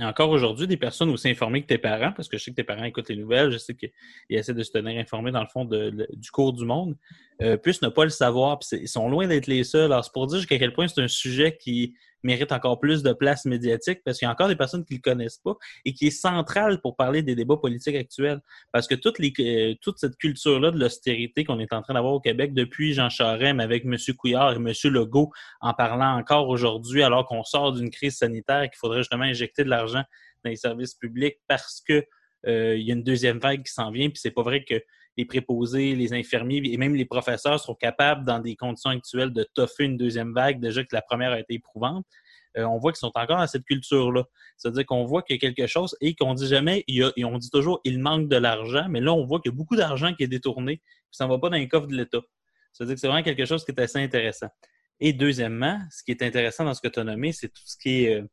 encore aujourd'hui des personnes aussi informées que tes parents, parce que je sais que tes parents écoutent les nouvelles, je sais qu'ils essaient de se tenir informés dans le fond du cours du monde, euh, puissent ne pas le savoir. Ils sont loin d'être les seuls. Alors, c'est pour dire jusqu'à quel point c'est un sujet qui mérite encore plus de place médiatique, parce qu'il y a encore des personnes qui le connaissent pas et qui est central pour parler des débats politiques actuels. Parce que les, euh, toute cette culture-là de l'austérité qu'on est en train d'avoir au Québec depuis Jean Charest, mais avec M. Couillard et M. Legault en parlant encore aujourd'hui, alors qu'on sort d'une crise sanitaire et qu'il faudrait justement injecter de l'argent dans les services publics parce que euh, il y a une deuxième vague qui s'en vient, puis c'est pas vrai que les préposés, les infirmiers et même les professeurs seront capables, dans des conditions actuelles, de toffer une deuxième vague, déjà que la première a été éprouvante. Euh, on voit qu'ils sont encore dans cette culture-là. C'est-à-dire qu'on voit qu'il y a quelque chose et qu'on dit jamais, on dit toujours, il manque de l'argent, mais là, on voit qu'il y a beaucoup d'argent qui est détourné, puis ça ne va pas dans les coffres de l'État. C'est-à-dire que c'est vraiment quelque chose qui est assez intéressant. Et deuxièmement, ce qui est intéressant dans ce que tu as nommé, c'est tout ce qui est euh,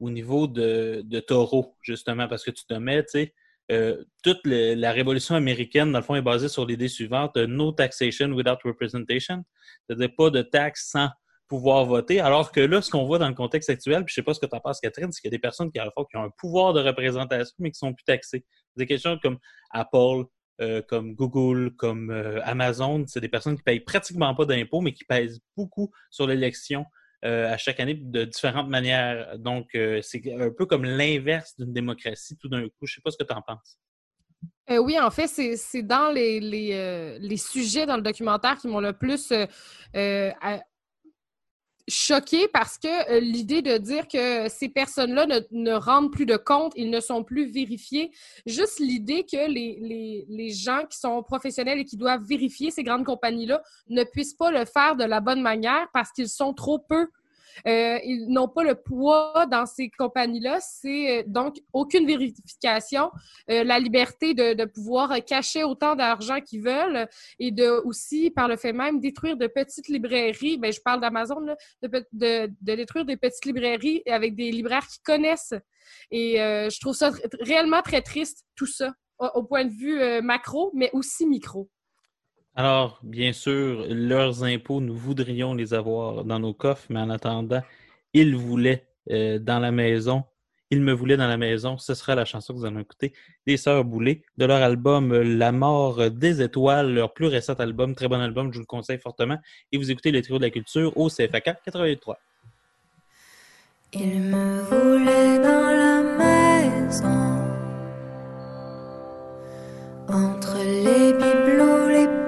au niveau de taureau, justement, parce que tu te mets, tu sais, euh, toute la révolution américaine, dans le fond, est basée sur l'idée suivante no taxation without representation, c'est-à-dire pas de taxes sans pouvoir voter, alors que là, ce qu'on voit dans le contexte actuel, puis je sais pas ce que tu en penses, Catherine, c'est qu'il y a des personnes qui, à la fois, ont un pouvoir de représentation, mais qui sont plus taxées. Quelque chose comme Apple, euh, comme Google, comme euh, Amazon, c'est des personnes qui payent pratiquement pas d'impôts, mais qui pèsent beaucoup sur l'élection euh, à chaque année de différentes manières. Donc, euh, c'est un peu comme l'inverse d'une démocratie tout d'un coup. Je sais pas ce que tu en penses. Euh, oui, en fait, c'est dans les, les sujets dans le documentaire qui m'ont le plus euh, euh, à- choqué parce que euh, l'idée de dire que ces personnes-là ne, ne rendent plus de compte, ils ne sont plus vérifiés, juste l'idée que les, les, les gens qui sont professionnels et qui doivent vérifier ces grandes compagnies-là ne puissent pas le faire de la bonne manière parce qu'ils sont trop peu. Euh, ils n'ont pas le poids dans ces compagnies-là. C'est euh, donc aucune vérification, euh, la liberté de, de pouvoir cacher autant d'argent qu'ils veulent et de aussi, par le fait même, détruire de petites librairies. Ben, je parle d'Amazon, de, de, de détruire des petites librairies avec des libraires qui connaissent. Et euh, je trouve ça réellement très triste, tout ça, au, au point de vue euh, macro, mais aussi micro. Alors, bien sûr, leurs impôts, nous voudrions les avoir dans nos coffres, mais en attendant, ils voulaient euh, dans la maison. Ils me voulaient dans la maison. Ce sera la chanson que vous allez écouter des Sœurs Boulay de leur album La mort des étoiles, leur plus récent album. Très bon album, je vous le conseille fortement. Et vous écoutez le trio de la culture au CFAK 83. Il me voulait dans la maison, entre les bibelots, les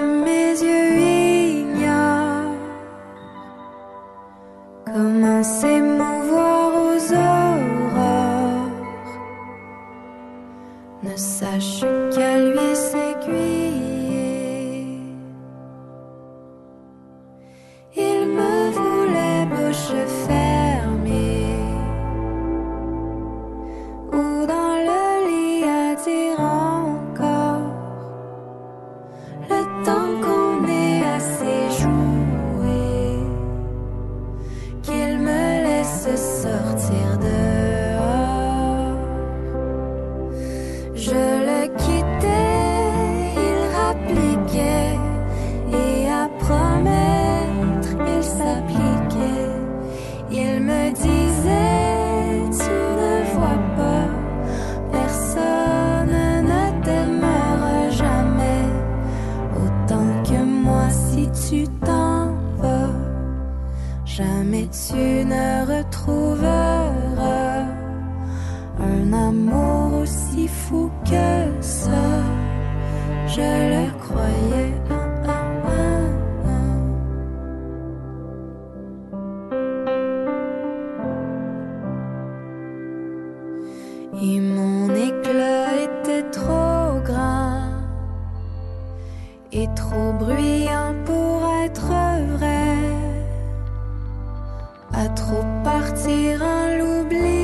et trop bruyant pour être vrai, à trop partir en l'oubliant.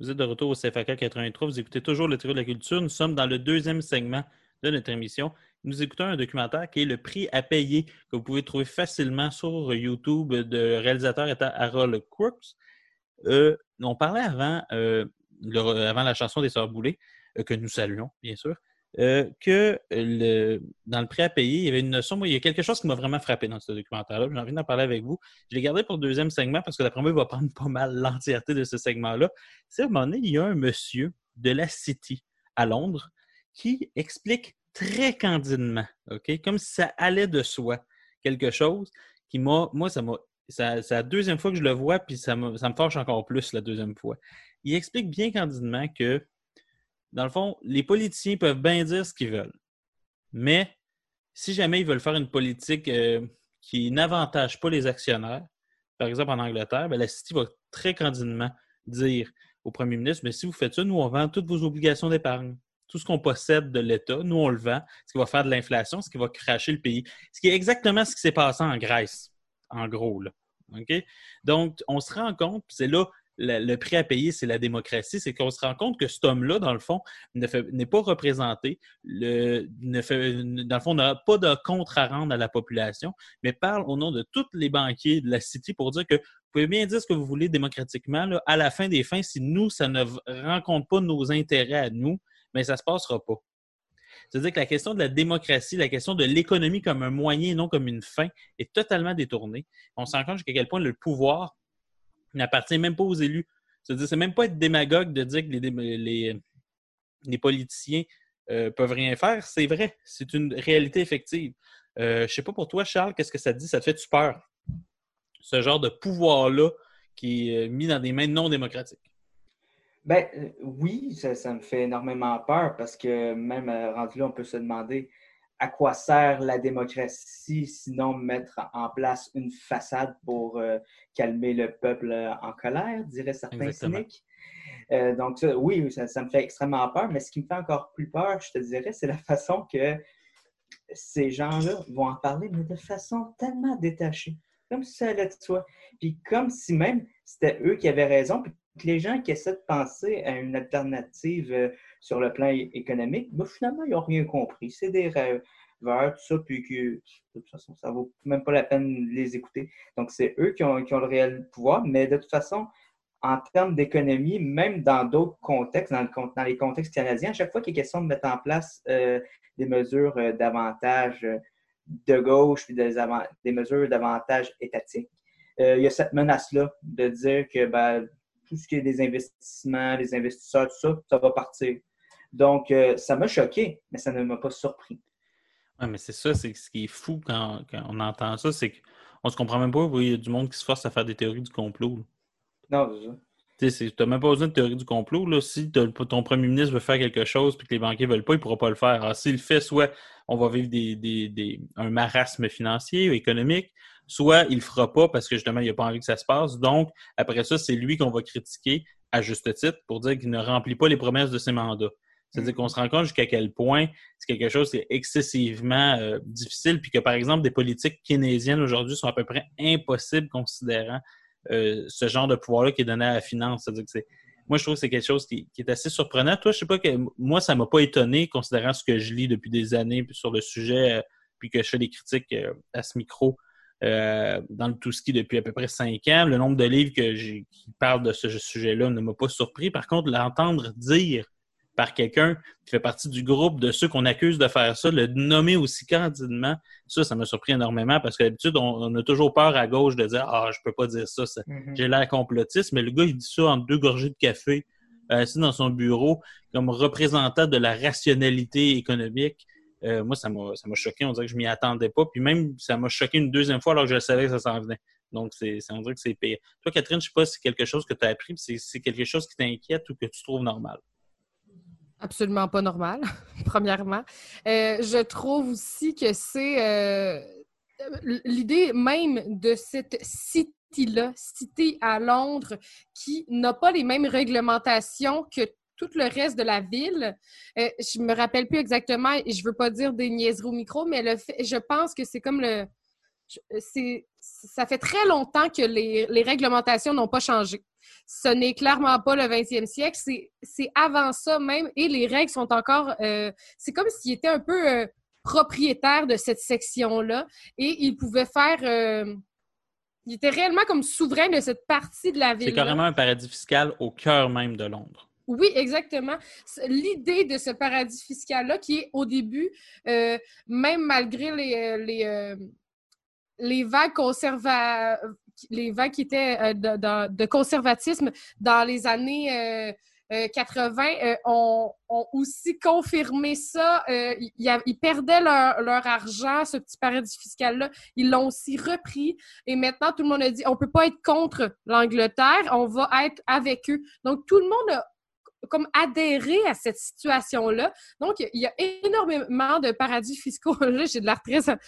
Vous êtes de retour au CFAK 83. Vous écoutez toujours le trio de la culture. Nous sommes dans le deuxième segment de notre émission. Nous écoutons un documentaire qui est Le prix à payer, que vous pouvez trouver facilement sur YouTube de réalisateur étant Harold Crooks. Euh, on parlait avant, euh, avant la chanson des Sœurs Boulay, euh, que nous saluons, bien sûr, euh, que dans le prêt à payer, il y avait une notion. Moi, il y a quelque chose qui m'a vraiment frappé dans ce documentaire-là. J'ai envie d'en parler avec vous. Je l'ai gardé pour le deuxième segment parce que d'après moi, il va prendre pas mal l'entièreté de ce segment-là. C'est à un moment donné, il y a un monsieur de la City à Londres qui explique très candidement, OK? Comme si ça allait de soi, quelque chose qui m'a. Moi, ça m'a. C'est la deuxième fois que je le vois, puis ça me, ça me encore plus la deuxième fois. Il explique bien candidement que, dans le fond, les politiciens peuvent bien dire ce qu'ils veulent. Mais si jamais ils veulent faire une politique euh, qui n'avantage pas les actionnaires, par exemple en Angleterre, ben, la City va très candidement dire au premier ministre, mais si vous faites ça, nous, on vend toutes vos obligations d'épargne. Tout ce qu'on possède de l'État, nous, on le vend, ce qui va faire de l'inflation, ce qui va cracher le pays. Ce qui est exactement ce qui s'est passé en Grèce, en gros. Là. Donc, on se rend compte, c'est là le, prix à payer, c'est la démocratie, c'est qu'on se rend compte que cet homme-là, dans le fond, n'est pas représenté, le, dans le fond, n'a pas de compte à rendre à la population, mais parle au nom de tous les banquiers de la City pour dire que vous pouvez bien dire ce que vous voulez démocratiquement. à la fin des fins, si nous, ça ne rencontre pas nos intérêts à nous, mais ça ne se passera pas. C'est-à-dire que la question de la démocratie, la question de l'économie comme un moyen, non comme une fin, est totalement détournée. On se rend compte jusqu'à quel point le pouvoir n'appartient même pas aux élus. C'est-à-dire, c'est même pas être démagogue de dire que les, les, les politiciens euh, peuvent rien faire. C'est vrai, c'est une réalité effective. Euh, je sais pas pour toi, Charles, qu'est-ce que ça te dit? Ça te fait-tu peur? Ce genre de pouvoir-là qui est euh, mis dans des mains non démocratiques. Ben euh, oui, ça, ça me fait énormément peur parce que même euh, rendu là, on peut se demander à quoi sert la démocratie sinon mettre en place une façade pour euh, calmer le peuple euh, en colère, diraient certains Exactement. cyniques. Euh, donc ça, oui, ça, ça me fait extrêmement peur, mais ce qui me fait encore plus peur, je te dirais, c'est la façon que ces gens-là vont en parler, mais de façon tellement détachée, comme si ça allait de soi. Puis comme si même c'était eux qui avaient raison, puis les gens qui essaient de penser à une alternative euh, sur le plan économique, ben, finalement, ils n'ont rien compris. C'est des rêveurs, tout ça, puis que de toute façon, ça ne vaut même pas la peine de les écouter. Donc, c'est eux qui ont, qui ont le réel pouvoir, mais de toute façon, en termes d'économie, même dans d'autres contextes, dans, le dans les contextes canadiens, à chaque fois qu'il est question de mettre en place euh, des mesures euh, davantage de gauche, puis des, des mesures davantage étatiques, il y a cette menace-là de dire que ben, tout ce qui est des investissements, les investisseurs, tout ça, ça va partir. Donc, euh, ça m'a choqué, mais ça ne m'a pas surpris. Ouais, mais c'est ça, c'est ce qui est fou quand, quand on entend ça, c'est qu'on se comprend même pas. oui, Il y a du monde qui se force à faire des théories du complot. là. Non, c'est ça. Tu n'as même pas besoin de théorie du complot. Là. Si ton premier ministre veut faire quelque chose et que les banquiers ne veulent pas, il ne pourra pas le faire. Alors, s'il le fait, soit on va vivre des, des- des- un marasme financier ou économique, soit il ne le fera pas parce que justement, il n'a pas envie que ça se passe. Donc, après ça, c'est lui qu'on va critiquer à juste titre pour dire qu'il ne remplit pas les promesses de ses mandats. C'est-à-dire qu'on se rend compte jusqu'à quel point c'est quelque chose qui est excessivement euh, difficile, puis que, par exemple, des politiques keynésiennes aujourd'hui sont à peu près impossibles considérant euh, ce genre de pouvoir-là qui est donné à la finance. C'est-à-dire que c'est. Moi, je trouve que c'est quelque chose qui, qui est assez surprenant. Toi, je sais pas que moi, ça m'a pas étonné, considérant ce que je lis depuis des années sur le sujet, euh, puis que je fais des critiques euh, à ce micro euh, dans le tout ski depuis à peu près cinq ans. Le nombre de livres que qui parlent de ce sujet-là ne m'a pas surpris. Par contre, l'entendre dire par quelqu'un qui fait partie du groupe de ceux qu'on accuse de faire ça, le nommer aussi candidement, ça, ça m'a surpris énormément parce que d'habitude, on, on a toujours peur à gauche de dire Ah, je peux pas dire ça, ça- Mhm. j'ai l'air complotiste, mais le gars, il dit ça en deux gorgées de café, euh, assis dans son bureau, comme représentant de la rationalité économique. Euh, moi, ça m'a choqué. On dirait que je m'y attendais pas. Puis même, ça m'a choqué une deuxième fois alors que je savais que ça s'en venait. Donc, c'est, on dirait que c'est pire. Toi, Catherine, je sais pas si c'est quelque chose que tu as appris, c'est, quelque chose qui t'inquiète ou que tu trouves normal. Absolument pas normal, premièrement. Euh, je trouve aussi que c'est euh, l'idée même de cette city-là, cité à Londres, qui n'a pas les mêmes réglementations que tout le reste de la ville. Euh, je me rappelle plus exactement et je veux pas dire des niaiseries au micro, mais le fait- je pense que c'est comme le. C'est, ça fait très longtemps que les, les réglementations n'ont pas changé. Ce n'est clairement pas le 20e siècle, c'est, c'est avant ça même, et les règles sont encore... euh, c'est comme s'ils étaient un peu euh, propriétaires de cette section-là, et ils pouvaient faire... euh, ils étaient réellement comme souverains de cette partie de la ville. C'est carrément un paradis fiscal au cœur même de Londres. Oui, exactement. L'idée de ce paradis fiscal-là, qui est au début, euh, même malgré les, euh, les, euh, les vagues les vagues qui étaient de, de- conservatisme dans les années euh, euh, 80 euh, ont, aussi confirmé ça. Ils, perdaient leur, argent, ce petit paradis fiscal-là. Ils l'ont aussi repris. Et maintenant, tout le monde a dit on peut pas être contre l'Angleterre, on va être avec eux. Donc, tout le monde a comme adhéré à cette situation-là. Donc, il y a énormément de paradis fiscaux. Là, j'ai de la très à-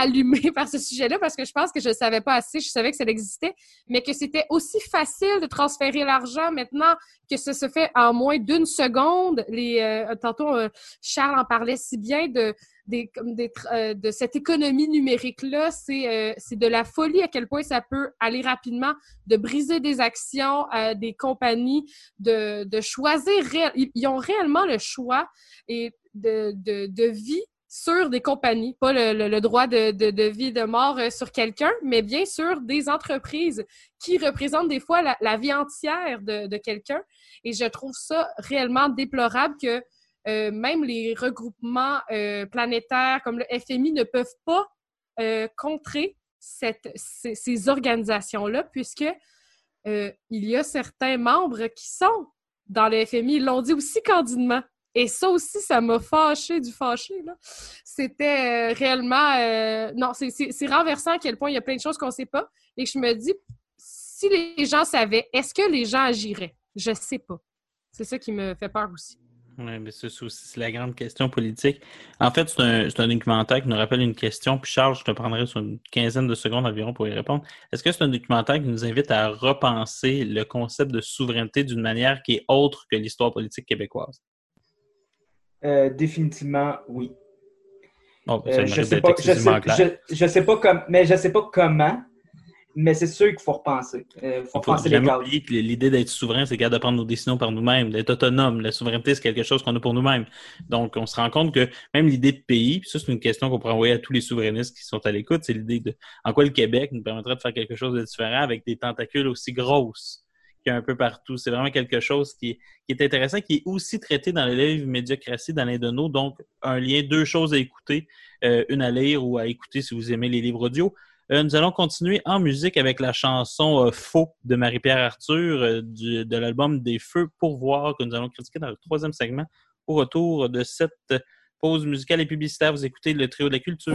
allumée par ce sujet-là parce que je pense que je ne savais pas assez. Je savais que ça existait, mais que c'était aussi facile de transférer l'argent maintenant que ça se fait en moins d'une seconde. Les, euh, tantôt, euh, Charles en parlait si bien de, euh, de cette économie numérique-là. C'est euh, c'est de la folie à quel point ça peut aller rapidement, de briser des actions à des compagnies, de, de choisir. Ils, ont réellement le choix et de, de, de vie sur des compagnies, pas le, le- droit de, de, de vie et de mort euh, sur quelqu'un, mais bien sur des entreprises qui représentent des fois la, la vie entière de, de quelqu'un. Et je trouve ça réellement déplorable que euh, même les regroupements euh, planétaires comme le FMI ne peuvent pas euh, contrer ces, organisations-là, puisque il y a certains membres qui sont dans le FMI. Ils l'ont dit aussi candidement. Et ça aussi, ça m'a fâché du fâché. C'était réellement... non, c'est renversant à quel point il y a plein de choses qu'on ne sait pas. Et je me dis, si les gens savaient, est-ce que les gens agiraient? Je ne sais pas. C'est ça qui me fait peur aussi. Oui, mais c'est la grande question politique. En fait, c'est un, c'est un documentaire qui nous rappelle une question. Puis Charles, je te prendrai sur une quinzaine de secondes environ pour y répondre. Est-ce que c'est un documentaire qui nous invite à repenser le concept de souveraineté d'une manière qui est autre que l'histoire politique québécoise? Euh, définitivement, oui. Bon, ben, ça Euh, je sais sais pas comme, mais je sais pas comment, mais c'est sûr qu'il faut repenser. Il faut Il faut repenser les cadres. oublier que l'idée d'être souverain, c'est capable de prendre nos décisions par nous-mêmes, d'être autonome. La souveraineté, c'est quelque chose qu'on a pour nous-mêmes. Donc, on se rend compte que même l'idée de pays, puis ça, c'est une question qu'on pourrait envoyer à tous les souverainistes qui sont à l'écoute, c'est l'idée de en quoi le Québec nous permettrait de faire quelque chose de différent avec des tentacules aussi grosses qu'il y a un peu partout. C'est vraiment quelque chose qui est, qui est intéressant, qui est aussi traité dans le livre Médiocratie d'Alain Deneau. Donc, un lien, deux choses à écouter, euh, une à lire ou à écouter si vous aimez les livres audio. Euh, nous allons continuer en musique avec la chanson euh, Faux de Marie-Pierre Arthur euh, du- de l'album Des Feux pour voir que nous allons critiquer dans le troisième segment. Au retour de cette pause musicale et publicitaire, vous écoutez le trio de la culture.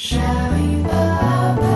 J'arrive à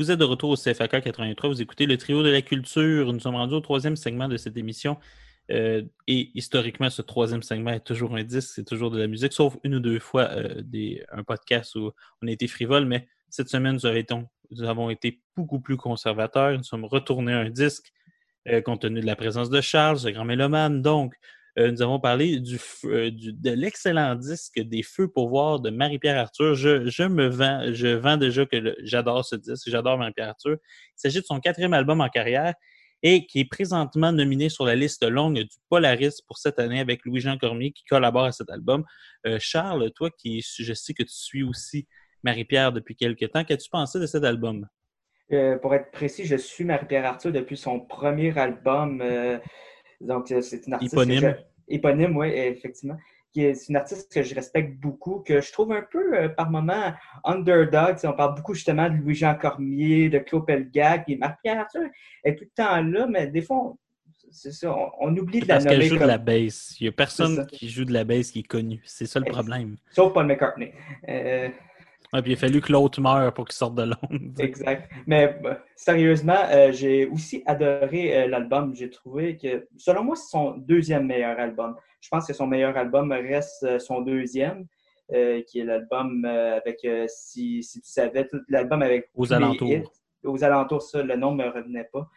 Vous êtes de retour au CFAK 83, vous écoutez le trio de la culture. Nous sommes rendus au troisième segment de cette émission. Euh, et historiquement, ce troisième segment est toujours un disque, c'est toujours de la musique, sauf une ou deux fois euh, un podcast où on a été frivole, mais cette semaine, nous, avons été, beaucoup plus conservateurs. Nous sommes retournés un disque euh, compte tenu de la présence de Charles, ce grand mélomane. Donc, euh, nous avons parlé euh, du- de l'excellent disque des Feux pour voir de Marie-Pierre Arthur. Je, je me vends, je vends déjà que j'adore ce disque, j'adore Marie-Pierre Arthur. Il s'agit de son quatrième album en carrière et qui est présentement nominé sur la liste longue du Polaris pour cette année avec Louis-Jean Cormier qui collabore à cet album. Euh, Charles, toi qui je sais que tu suis aussi Marie-Pierre depuis quelques temps, qu'as-tu pensé de cet album? Pour être précis, je suis Marie-Pierre Arthur depuis son premier album. Donc, euh, c'est une artiste. Éponyme. je- Éponyme, oui, effectivement. C'est une artiste que je respecte beaucoup, que je trouve un peu, euh, par moments, underdog. On parle beaucoup justement de Louis-Jean Cormier, de Claude Pelgag. Puis Marie-Pierre Arthur est tout le temps là, mais des fois, on, c'est ça, on, on oublie de la Parce qu'elle joue comme... de la bass. Il n'y a personne qui joue de la bass qui est connu. C'est ça le problème. Sauf Paul McCartney. Euh, Ouais, puis il a fallu que l'autre meure pour qu'il sorte de Londres. Exact. Mais euh, sérieusement, euh, j'ai aussi adoré euh, l'album. J'ai trouvé que, selon moi, c'est son deuxième meilleur album. Je pense que son meilleur album reste euh, son deuxième, qui est l'album avec, si, si tu savais, tout l'album avec Aux alentours. hits. Aux alentours, ça, le nom ne me revenait pas.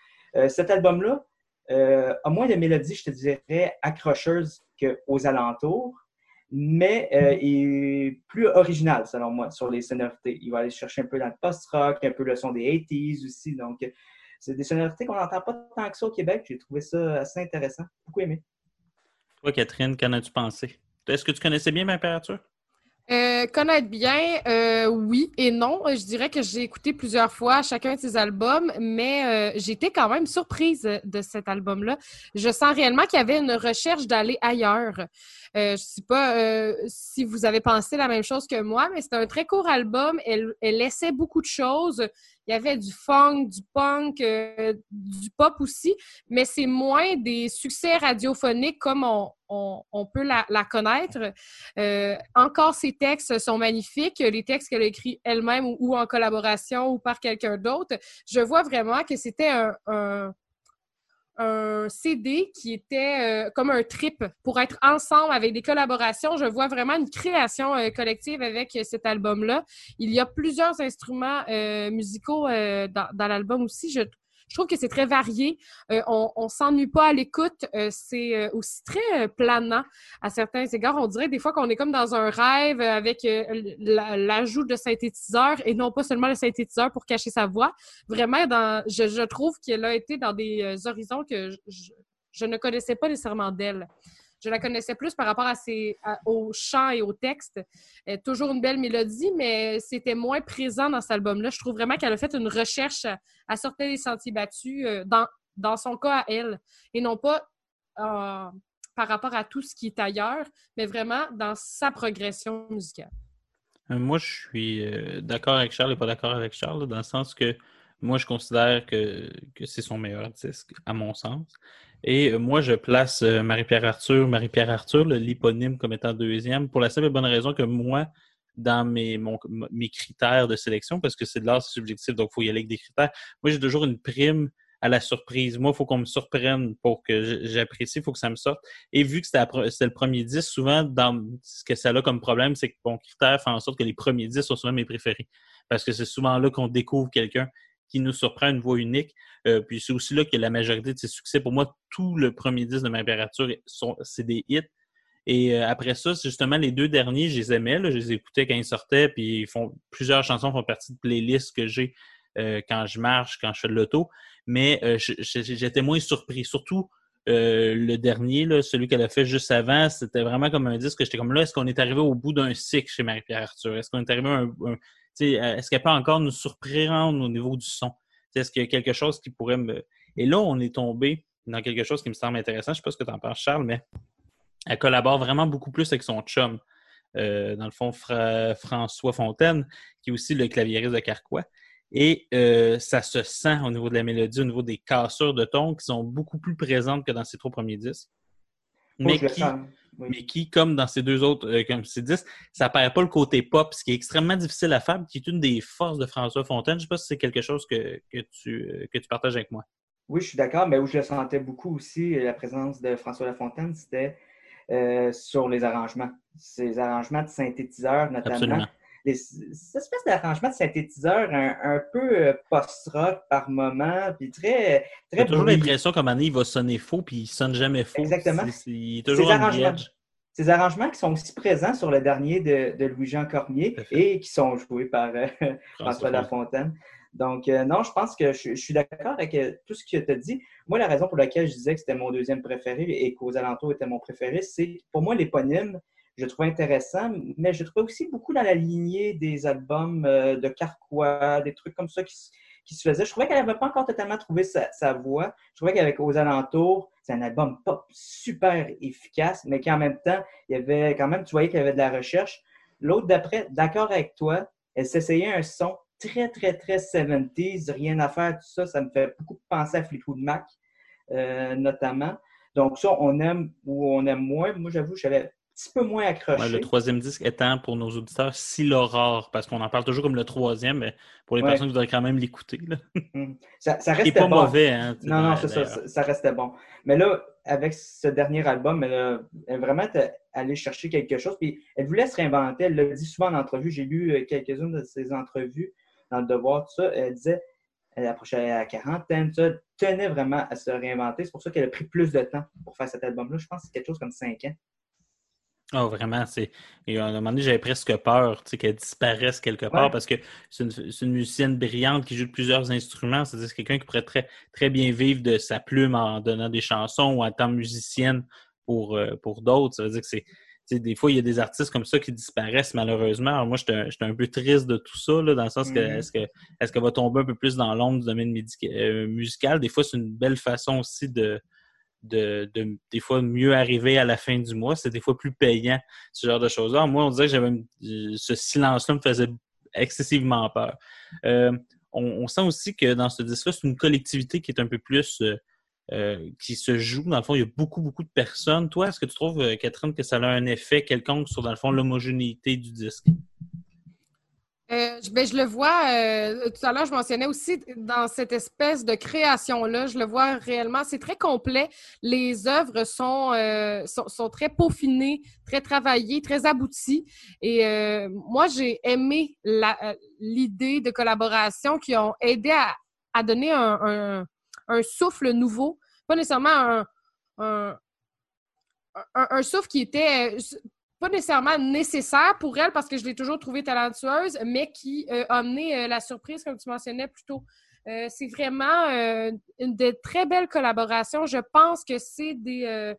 Cet album-là a moins de mélodies, je te dirais, accrocheuses qu'aux alentours, mais euh, est plus original, selon moi, sur les sonorités. Il va aller chercher un peu dans le post-rock, un peu le son des 80s aussi. Donc, euh, c'est des sonorités qu'on n'entend pas tant que ça au Québec. J'ai trouvé ça assez intéressant. Beaucoup aimé. Toi, Catherine, qu'en as-tu pensé? Est-ce que tu connaissais bien Marie-Pierre Arthur? Euh, connaître bien, euh, oui et non. Je dirais que j'ai écouté plusieurs fois chacun de ses albums, mais euh, j'étais quand même surprise de cet album-là. Je sens réellement qu'il y avait une recherche d'aller ailleurs. Euh, je sais pas euh, si vous avez pensé la même chose que moi, mais c'est un très court album. Elle laissait beaucoup de choses. Il y avait du funk, du punk, euh, du pop aussi, mais c'est moins des succès radiophoniques comme on, on, peut la, connaître. Euh, encore, ses textes sont magnifiques. Les textes qu'elle a écrits elle-même ou, en collaboration ou par quelqu'un d'autre. Je vois vraiment que c'était un, un CD qui était euh, comme un trip pour être ensemble avec des collaborations. Je vois vraiment une création euh, collective avec euh, cet album-là. Il y a plusieurs instruments musicaux dans, dans l'album aussi. Je, je trouve que c'est très varié. Euh, on on s'ennuie pas à l'écoute. Euh, c'est euh, aussi très euh, planant à certains égards. On dirait des fois qu'on est comme dans un rêve avec euh, la- l'ajout de synthétiseurs et non pas seulement le synthétiseur pour cacher sa voix. Vraiment, dans, je, je trouve qu'elle a été dans des horizons que je- je ne connaissais pas nécessairement d'elle. Je la connaissais plus par rapport à ses, à- au chant et au texte. Toujours une belle mélodie, mais c'était moins présent dans cet album-là. Je trouve vraiment qu'elle a fait une recherche à, sortir des sentiers battus euh, dans, dans son cas à elle, et non pas euh, par rapport à tout ce qui est ailleurs, mais vraiment dans sa progression musicale. Euh, Moi, je suis d'accord avec Charles et pas d'accord avec Charles, dans le sens que moi, je considère que, que c'est son meilleur disque, à mon sens. Et euh, moi, je place euh, Marie-Pierre Arthur, Marie-Pierre Arthur, l'éponyme, comme étant deuxième, pour la simple et bonne raison que moi, dans mes, critères de sélection, parce que c'est de l'art subjectif, donc il faut y aller avec des critères, moi, j'ai toujours une prime à la surprise. Moi, il faut qu'on me surprenne pour que j'apprécie, il faut que ça me sorte. Et vu que c'était le premier disque, souvent, dans ce que ça a comme problème, c'est que mon critère fait en sorte que les premiers disques sont souvent mes préférés. Parce que c'est souvent là qu'on découvre quelqu'un qui nous surprend une voix unique. Euh, puis c'est aussi là que la majorité de ses succès. Pour moi, tout le premier disque de Marie-Pierre sont c'est des hits. Et euh, après ça, c'est justement les deux derniers, je les aimais, là, je les écoutais quand ils sortaient, puis ils font plusieurs chansons font partie de playlists que j'ai euh, quand je marche, quand je fais de l'auto. Mais j'étais moins surpris. Surtout le dernier, celui qu'elle a fait juste avant, c'était vraiment comme un disque que j'étais comme là, est-ce qu'on est arrivé au bout d'un cycle chez Marie-Pierre Arthur? Est-ce qu'on est arrivé à un, est-ce qu'elle peut encore nous surprendre au niveau du son? Est-ce qu'il y a quelque chose qui pourrait me. Et là, on est tombé dans quelque chose qui me semble intéressant. Je ne sais pas ce que tu en penses, Charles, mais elle collabore vraiment beaucoup plus avec son chum. Euh, dans le fond, Fra- François Fontaine, qui est aussi le claviériste de Carquois. Et euh, ça se sent au niveau de la mélodie, au niveau des cassures de ton qui sont beaucoup plus présentes que dans ses trois premiers disques. mais qui. Oui. mais qui, comme dans ces deux autres, euh, comme ces disques, ça perd pas le côté pop, ce qui est extrêmement difficile à faire, qui est une des forces de François Fontaine. Je sais pas si c'est quelque chose que, que, tu, euh, que tu partages avec moi. Oui, je suis d'accord, mais où je le sentais beaucoup aussi, la présence de François Lafontaine, c'était euh, sur les arrangements. Ces arrangements de synthétiseurs, notamment. Absolument. Les, ces espèces d'arrangements de synthétiseurs un, un peu euh, post-rock par moment, puis très, J'ai très toujours l'impression qu'à un moment donné, il va sonner faux, puis il sonne jamais faux. Exactement. C'est- c'est- il est toujours Ces en arrangements, vierge. ces arrangements qui sont aussi présents sur le dernier de, de Louis-Jean Cormier et qui sont joués par euh, François François Lafontaine. Donc, euh, non, je pense que je, je suis d'accord avec euh, tout ce que tu as dit. Moi, la raison pour laquelle je disais que c'était mon deuxième préféré et qu'aux alentours était mon préféré, c'est pour moi l'éponyme. Je trouvais intéressant, mais je trouvais aussi beaucoup dans la lignée des albums euh, de Carquois, des trucs comme ça qui, qui se faisaient. Je trouvais qu'elle n'avait pas encore totalement trouvé sa, sa voix. Je trouvais qu'avec Aux alentours, c'est un album pop super efficace, mais qu'en même temps, il y avait quand même, tu voyais qu'il y avait de la recherche. L'autre d'après, d'accord avec toi, elle s'essayait un son très, très, très 70s, rien à faire, tout ça. Ça me fait beaucoup penser à Fleetwood Mac, euh, notamment. Donc, ça, on aime ou on aime moins. Moi, j'avoue, j'avais un petit peu moins accroché. Ouais, le troisième disque étant pour nos auditeurs si l'aurore, parce qu'on en parle toujours comme le troisième, mais pour les Ouais. personnes qui voudraient quand même l'écouter. Hum. Ça, ça Il n'est restait pas bon. mauvais, hein? Non, non, c'est ça, ça, ça restait bon. Mais là, avec ce dernier album, elle a, elle a vraiment été allée chercher quelque chose. Puis elle voulait se réinventer. Elle le dit souvent en entrevue. J'ai lu euh, quelques-unes de ses entrevues dans le devoir, tout ça. Elle disait, elle approchait à la quarantaine, tout ça, elle tenait vraiment à se réinventer. C'est pour ça qu'elle a pris plus de temps pour faire cet album-là. Je pense que c'est quelque chose comme cinq ans. Ah, vraiment, c'est. Et à un moment donné, j'avais presque peur tu sais, qu'elle disparaisse quelque part Ouais. parce que c'est une, une musicienne brillante qui joue de plusieurs instruments. C'est-à-dire c'est quelqu'un qui pourrait très, très bien vivre de sa plume en donnant des chansons ou en tant que musicienne pour, euh, pour d'autres. Ça veut dire que c'est. Des fois, il y a des artistes comme ça qui disparaissent malheureusement. Alors moi, j'étais un, un peu triste de tout ça, là, dans le sens que Mhm. est-ce que est-ce qu'elle va tomber un peu plus dans l'ombre du domaine euh, musical? Des fois, c'est une belle façon aussi de, de, de des fois mieux arriver à la fin du mois. C'est des fois plus payant, ce genre de choses-là. Moi, on dirait que j'avais ce silence-là me faisait excessivement peur. Euh, on, sent aussi que dans ce disque-là, c'est une collectivité qui est un peu plus euh, euh, qui se joue. Dans le fond, il y a beaucoup, beaucoup de personnes. Toi, est-ce que tu trouves, Catherine, que ça a un effet quelconque sur, dans le fond, l'homogénéité du disque? Euh, je, ben, je le vois, euh, tout à l'heure, je mentionnais aussi dans cette espèce de création-là, je le vois réellement, c'est très complet. Les œuvres sont, euh, sont, très peaufinées, très travaillées, très abouties. Et moi, j'ai aimé l'idée de collaboration qui ont aidé à, donner un, souffle nouveau, pas nécessairement un, souffle qui était pas nécessairement nécessaire pour elle parce que je l'ai toujours trouvée talentueuse, mais qui euh, a amené euh, la surprise, comme tu mentionnais plus tôt. Euh, c'est vraiment euh, une de très belles collaborations. Je pense que c'est des.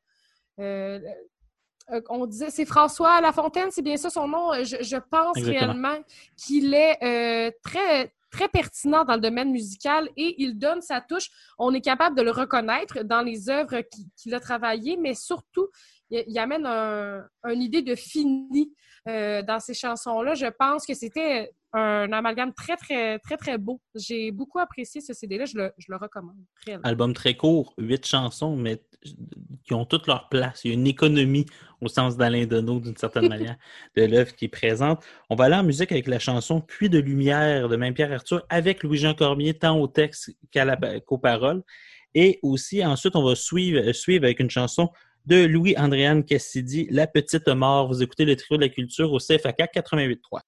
on disait, c'est François Lafontaine, c'est bien ça son nom. Je, je pense Exactement. réellement qu'il est très, très pertinent dans le domaine musical et il donne sa touche. On est capable de le reconnaître dans les œuvres qui- qu'il a travaillées, mais surtout, il, il amène un- une idée de fini euh, dans ces chansons-là. Je pense que c'était un amalgame très, très, très, très beau. J'ai beaucoup apprécié ce CD-là. Je le, je le recommande. réellement. Album très court, huit chansons, mais qui ont toute leur place. Il y a une économie au sens d'Alain Deneau, d'une certaine manière, de l'œuvre qui est présente. On va aller en musique avec la chanson Puits de lumière de Même-Pierre Arthur avec Louis-Jean Cormier, tant au texte qu'à la- qu'aux paroles. Et aussi, ensuite, on va suivre, suivre avec une chanson de Louis-Andréane Cassidy, La Petite Mort. Vous écoutez le trio de la culture au CFAK 88.3.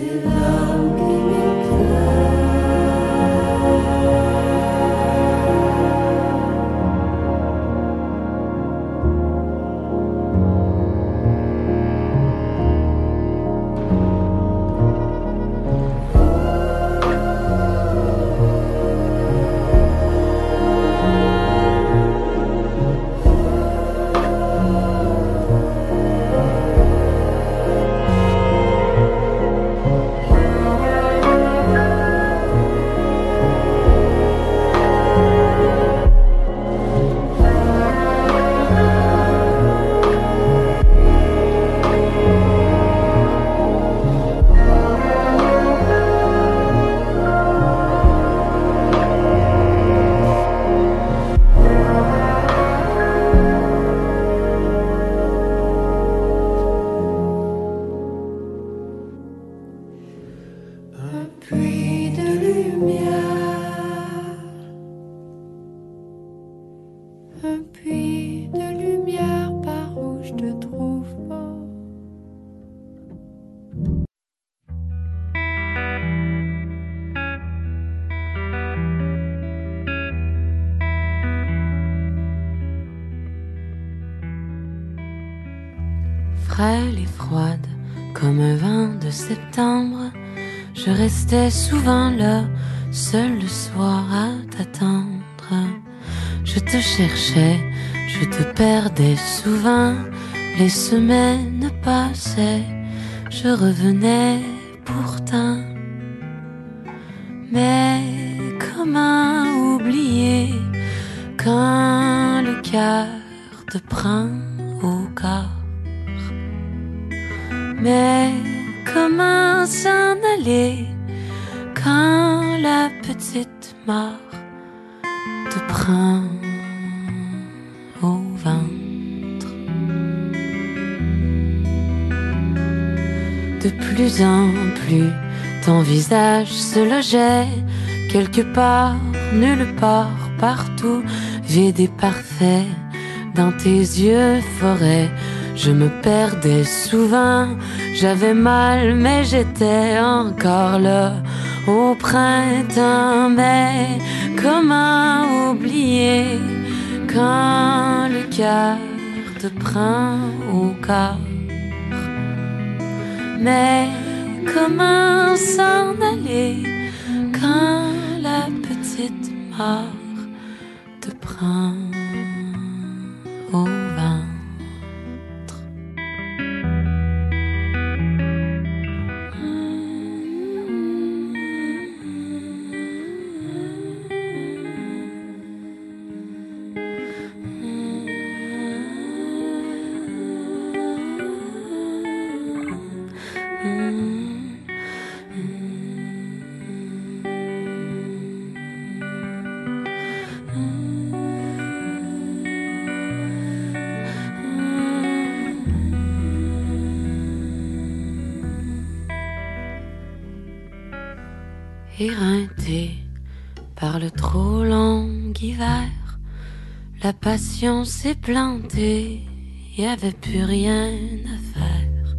des Souvent là, seul le soir à t'attendre. Je te cherchais, je te perdais souvent. Les semaines passaient, je revenais se logeait quelque part, nulle part, partout, vide et parfait. Dans tes yeux, forêt, je me perdais souvent. J'avais mal, mais j'étais encore là au printemps. Mais comment oublier quand le cœur te prend au corps? Mais comment s'en aller quand la petite mort te prend passion s'est plantée, y avait plus rien à faire.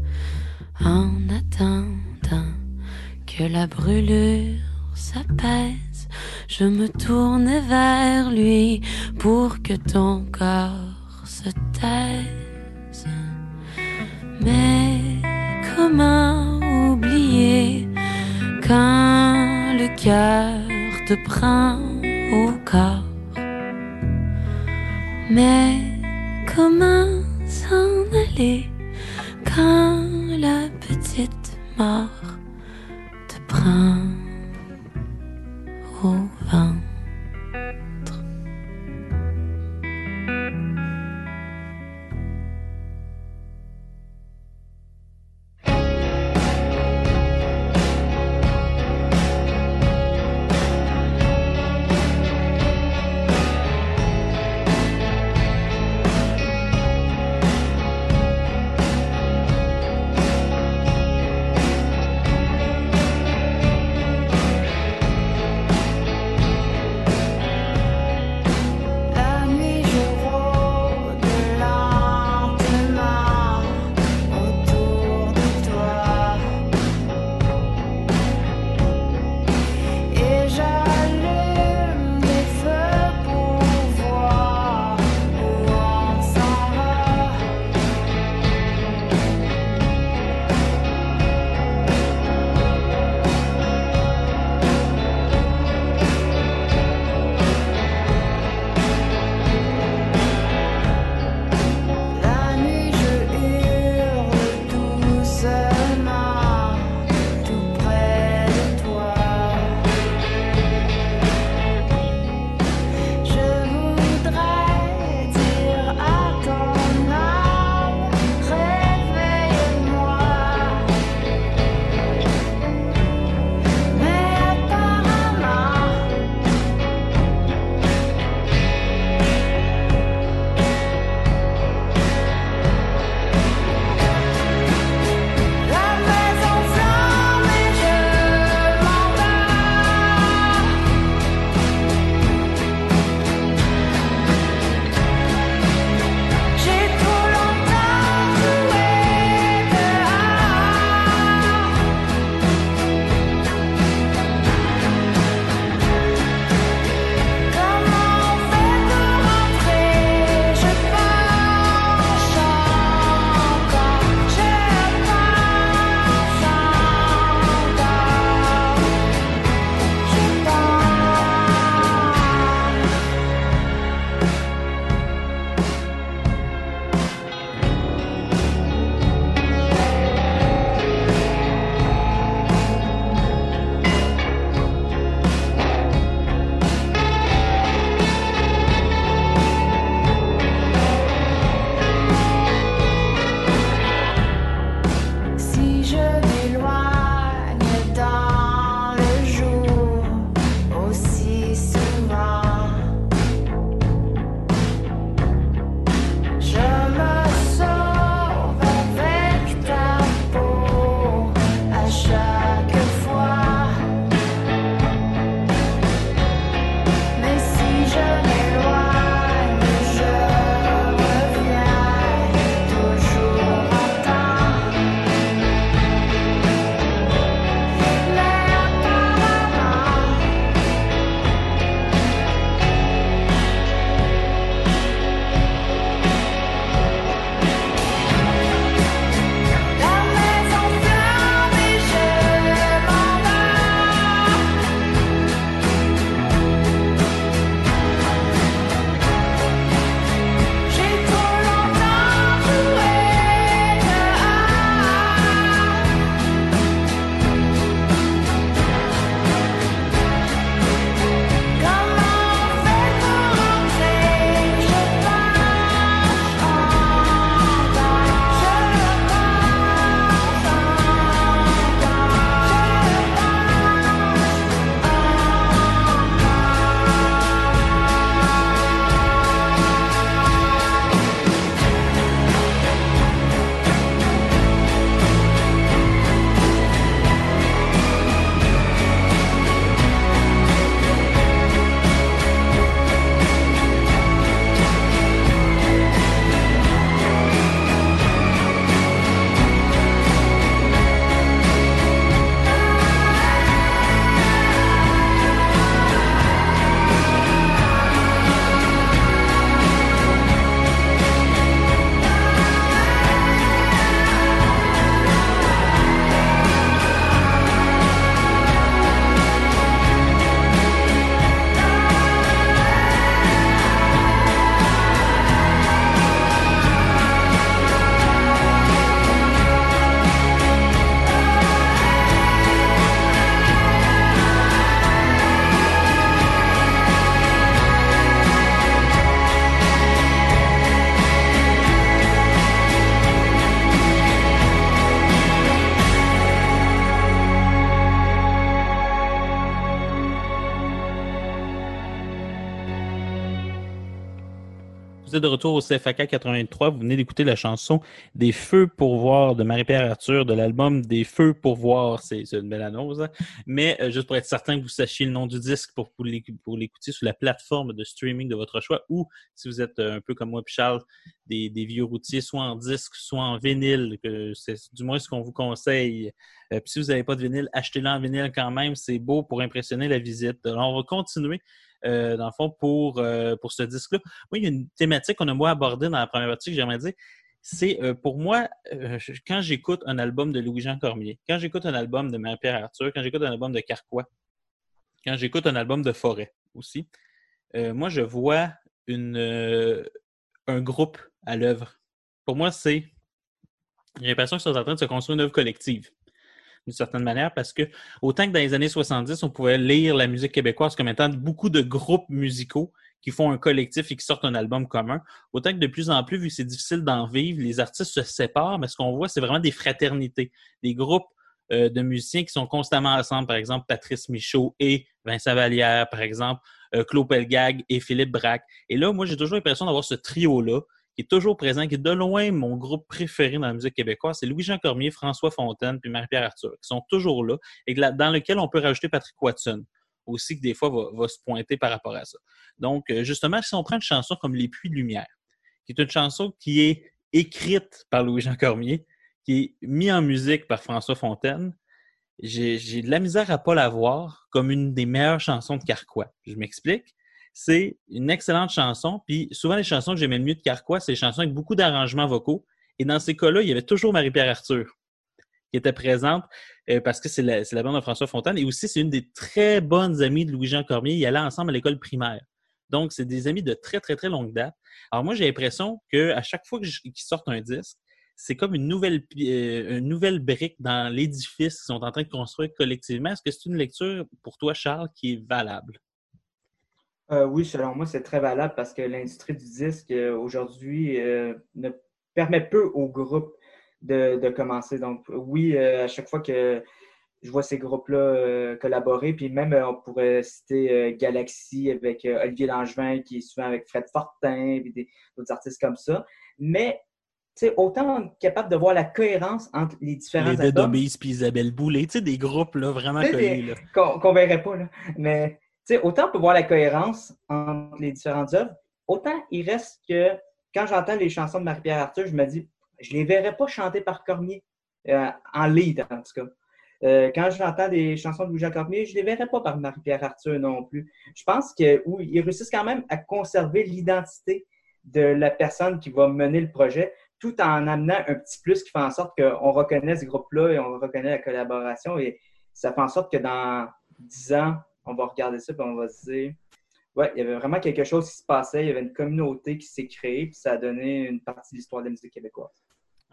En attendant que la brûlure s'apaise, je me tournais vers lui pour que ton corps se taise. Mais comment oublier quand le cœur te prend au corps? Mais comment s'en aller quand la petite mort te prend? De retour au CFAK 83. Vous venez d'écouter la chanson Des Feux pour voir de Marie-Pierre Arthur de l'album Des Feux pour voir. C'est une belle annonce. hein. Mais euh, juste pour être certain que vous sachiez le nom du disque pour, pour l'éc- pour l'écouter sur la plateforme de streaming de votre choix ou si vous êtes euh, un peu comme moi Charles, des, vieux routiers, soit en disque, soit en vinyle, c'est du moins ce qu'on vous conseille. Euh, puis si vous n'avez pas de vinyle, achetez-le en vinyle quand même. C'est beau pour impressionner la visite. Alors, on va continuer. Euh, dans le fond, pour, euh, pour ce disque-là. Moi, il y a une thématique qu'on a moins abordée dans la première partie que j'aimerais dire. C'est euh, pour moi, quand j'écoute un album de Louis-Jean Cormier, quand j'écoute un album de Marie-Pierre Arthur, quand j'écoute un album de Carquois, quand j'écoute un album de Forêt aussi, moi, je vois une, un groupe à l'œuvre. Pour moi, c'est. J'ai l'impression qu'ils sont en train de se construire une œuvre collective, d'une certaine manière, parce que autant que dans les années 70, on pouvait lire la musique québécoise comme étant beaucoup de groupes musicaux qui font un collectif et qui sortent un album commun, autant que de plus en plus, vu que c'est difficile d'en vivre, les artistes se séparent, mais ce qu'on voit, c'est vraiment des fraternités, des groupes euh, de musiciens qui sont constamment ensemble, par exemple Patrice Michaud et Vincent Vallière, par exemple euh, Claude Pelgag et Philippe Braque. Et là, moi, j'ai toujours l'impression d'avoir ce trio-là toujours présent, qui est de loin mon groupe préféré dans la musique québécoise. C'est Louis-Jean Cormier, François Fontaine puis Marie-Pierre Arthur, qui sont toujours là et dans lequel on peut rajouter Patrick Watson aussi, qui des fois va, se pointer par rapport à ça. Donc, euh, justement, si on prend une chanson comme Les Puits de Lumière, qui est une chanson qui est écrite par Louis-Jean Cormier, qui est mise en musique par François Fontaine, j'ai de la misère à pas la voir comme une des meilleures chansons de Carquois. Je m'explique. C'est une excellente chanson. Puis souvent, les chansons que j'aimais le mieux de Carquois, c'est des chansons avec beaucoup d'arrangements vocaux. Et dans ces cas-là, il y avait toujours Marie-Pierre Arthur qui était présente euh, parce que c'est la, bande de François Fontaine. Et aussi, c'est une des très bonnes amies de Louis-Jean Cormier. Ils allaient ensemble à l'école primaire. Donc, c'est des amis de très, très, très longue date. Alors moi, j'ai l'impression qu'à chaque fois qu'ils sortent un disque, c'est comme une nouvelle, euh, une nouvelle brique dans l'édifice qu'ils sont en train de construire collectivement. Est-ce que c'est une lecture pour toi, Charles, qui est valable? Euh, oui, selon moi, c'est très valable parce que l'industrie du disque euh, aujourd'hui euh, ne permet peu aux groupes de, de commencer. Donc, oui, à chaque fois que je vois ces groupes-là collaborer, puis même on pourrait citer Galaxy avec Olivier Langevin qui est souvent avec Fred Fortin, puis d'autres artistes comme ça. Mais, tu sais, autant capable de voir la cohérence entre les différents Les albums Obies puis Isabelle Boulay, tu sais, des groupes là, vraiment Là. qu'on qu'on verrait pas. Là. Mais autant on peut voir la cohérence entre les différentes œuvres, autant il reste que quand j'entends les chansons de Marie-Pierre Arthur, je me dis, je les verrais pas chanter par Cormier, euh, en lead en tout cas. Euh, quand j'entends des chansons de Louis-Jean Cormier, je les verrais pas par Marie-Pierre Arthur non plus. Je pense que oui, ils réussissent quand même à conserver l'identité de la personne qui va mener le projet, tout en amenant un petit plus qui fait en sorte qu'on reconnaît ce groupe-là et on reconnaît la collaboration. Et ça fait en sorte que dans 10 ans, on va regarder ça et on va se dire Ouais, il y avait vraiment quelque chose qui se passait, il y avait une communauté qui s'est créée, puis ça a donné une partie de l'histoire de la musique québécoise.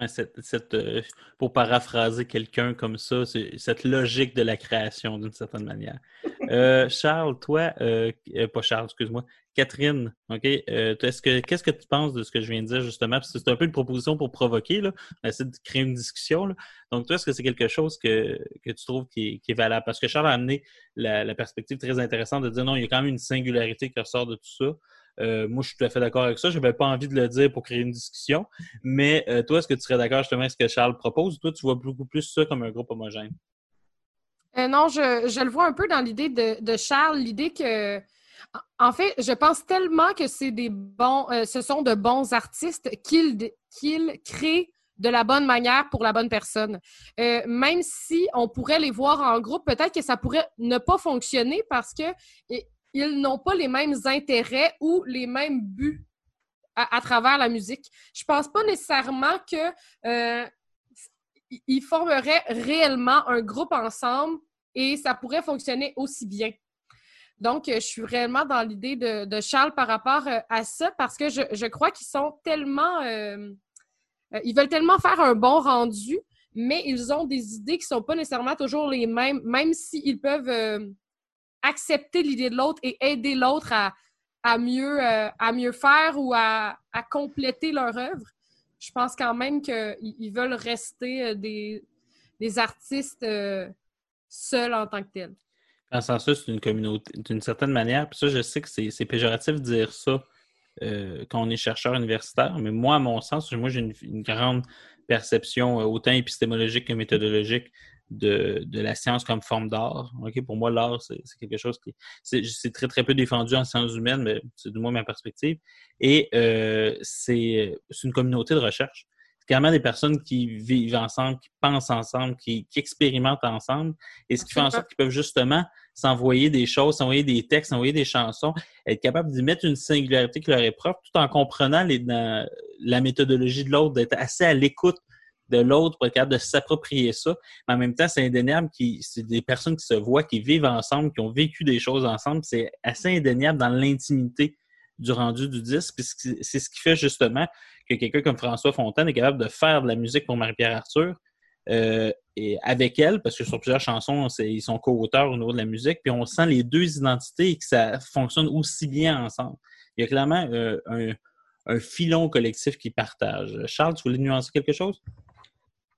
Ouais, cette- cette, euh, pour paraphraser quelqu'un comme ça, cette logique de la création d'une certaine manière. Euh, Charles, toi, euh, euh, pas Charles, excuse-moi, Catherine, OK, euh, est-ce que, qu'est-ce que tu penses de ce que je viens de dire justement? Parce que c'est un peu une proposition pour provoquer, là. On essaie de créer une discussion. Là. Donc, toi, est-ce que c'est quelque chose que, que tu trouves qui est, qui est valable? Parce que Charles a amené la, la perspective très intéressante de dire non, il y a quand même une singularité qui ressort de tout ça. Euh, moi, je suis tout à fait d'accord avec ça. Je n'avais pas envie de le dire pour créer une discussion. Mais euh, toi, est-ce que tu serais d'accord justement avec ce que Charles propose toi, tu vois beaucoup plus ça comme un groupe homogène? Euh, non, je, le vois un peu dans l'idée de, Charles, l'idée que, en fait, je pense tellement que c'est des bons, ce sont de bons artistes qu'ils créent de la bonne manière pour la bonne personne. Même si on pourrait les voir en groupe, peut-être que ça pourrait ne pas fonctionner parce que ils n'ont pas les mêmes intérêts ou les mêmes buts à, travers la musique. Je pense pas nécessairement que euh, formeraient réellement un groupe ensemble et ça pourrait fonctionner aussi bien. Donc, je suis réellement dans l'idée de, Charles par rapport euh, à ça parce que je, crois qu'ils sont tellement... euh, ils veulent tellement faire un bon rendu, mais ils ont des idées qui sont pas nécessairement toujours les mêmes, même s'ils peuvent accepter l'idée de l'autre et aider l'autre à, euh, mieux faire ou à, compléter leur œuvre. Je pense quand même qu'ils ils veulent rester euh, des, artistes euh, seuls en tant que tels. Sens-là, c'est une communauté, d'une certaine manière. Puis ça, je sais que c'est péjoratif de dire ça quand on est chercheur universitaire. Mais moi, à mon sens, moi, j'ai une, grande perception autant épistémologique que méthodologique de, de la science comme forme d'art. Ok, Pour moi, l'art, c'est quelque chose qui c'est c'est très, très peu défendu en sciences humaines, mais c'est du moins ma perspective. Et euh, c'est c'est une communauté de recherche. C'est carrément des personnes qui vivent ensemble, qui pensent ensemble, qui, qui expérimentent ensemble, et ce qui fait en sorte qu'ils peuvent justement s'envoyer des choses, s'envoyer des textes, s'envoyer des chansons, être capable d'y mettre une singularité qui leur est propre, tout en comprenant les, la méthodologie de l'autre, d'être assez à l'écoute de l'autre pour être capable de s'approprier ça. Mais en même temps, c'est indéniable qui c'est des personnes qui se voient, qui vivent ensemble, qui ont vécu des choses ensemble. C'est assez indéniable dans l'intimité du rendu du disque. Puis c'est ce qui fait justement que quelqu'un comme François Fontaine est capable de faire de la musique pour Marie-Pierre Arthur. euh, et avec elle, parce que sur plusieurs chansons, ils sont co-auteurs au niveau de la musique, puis on sent les deux identités et que ça fonctionne aussi bien ensemble. Il y a clairement euh, un, un filon collectif qui partage. Charles, tu voulais nuancer quelque chose?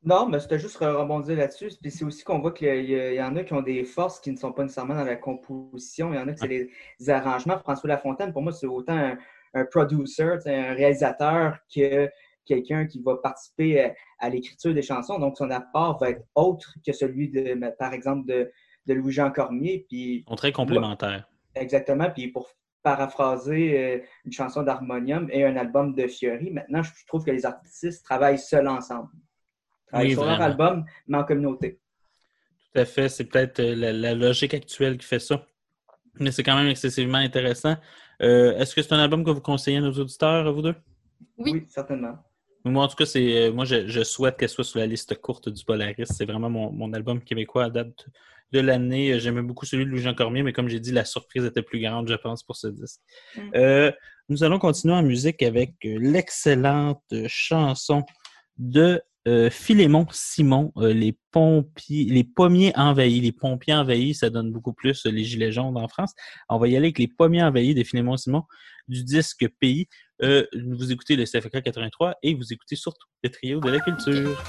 Non, mais c'était juste rebondir là-dessus. Puis c'est aussi qu'on voit qu'il y, en a qui ont des forces qui ne sont pas nécessairement dans la composition. Il y en a qui c'est les, les arrangements. François Lafontaine, pour moi, c'est autant un, un producer, un réalisateur que quelqu'un qui va participer à, à l'écriture des chansons. Donc, son apport va être autre que celui, de, par exemple, de, de Louis-Jean Cormier. Puis, sont très complémentaires. Exactement. Puis pour paraphraser euh, une chanson d'harmonium et un album de Fiori, maintenant, je trouve que les artistes travaillent seuls ensemble. Travaillent Oui, sur leur vraiment. album, mais en communauté. Tout à fait. C'est peut-être euh, la, la logique actuelle qui fait ça. Mais c'est quand même excessivement intéressant. Euh, Est-ce que c'est un album que vous conseillez à nos auditeurs, vous deux? Oui. certainement. Moi, en tout cas, c'est euh, moi, je, je souhaite qu'elle soit sur la liste courte du Polaris. C'est vraiment mon, mon album québécois à date de l'année. J'aimais beaucoup celui de Louis-Jean Cormier, mais comme j'ai dit, la surprise était plus grande, je pense, pour ce disque. Mm. Euh, nous allons continuer en musique avec l'excellente chanson de euh, Philémon Simon, euh, les pompiers, les pommiers envahis. Les pompiers envahis, ça donne beaucoup plus euh, les gilets jaunes en France. On va y aller avec les pommiers envahis de Philémon Simon du disque Pays. Vous écoutez le CFK 83 et vous écoutez surtout le trio de la culture.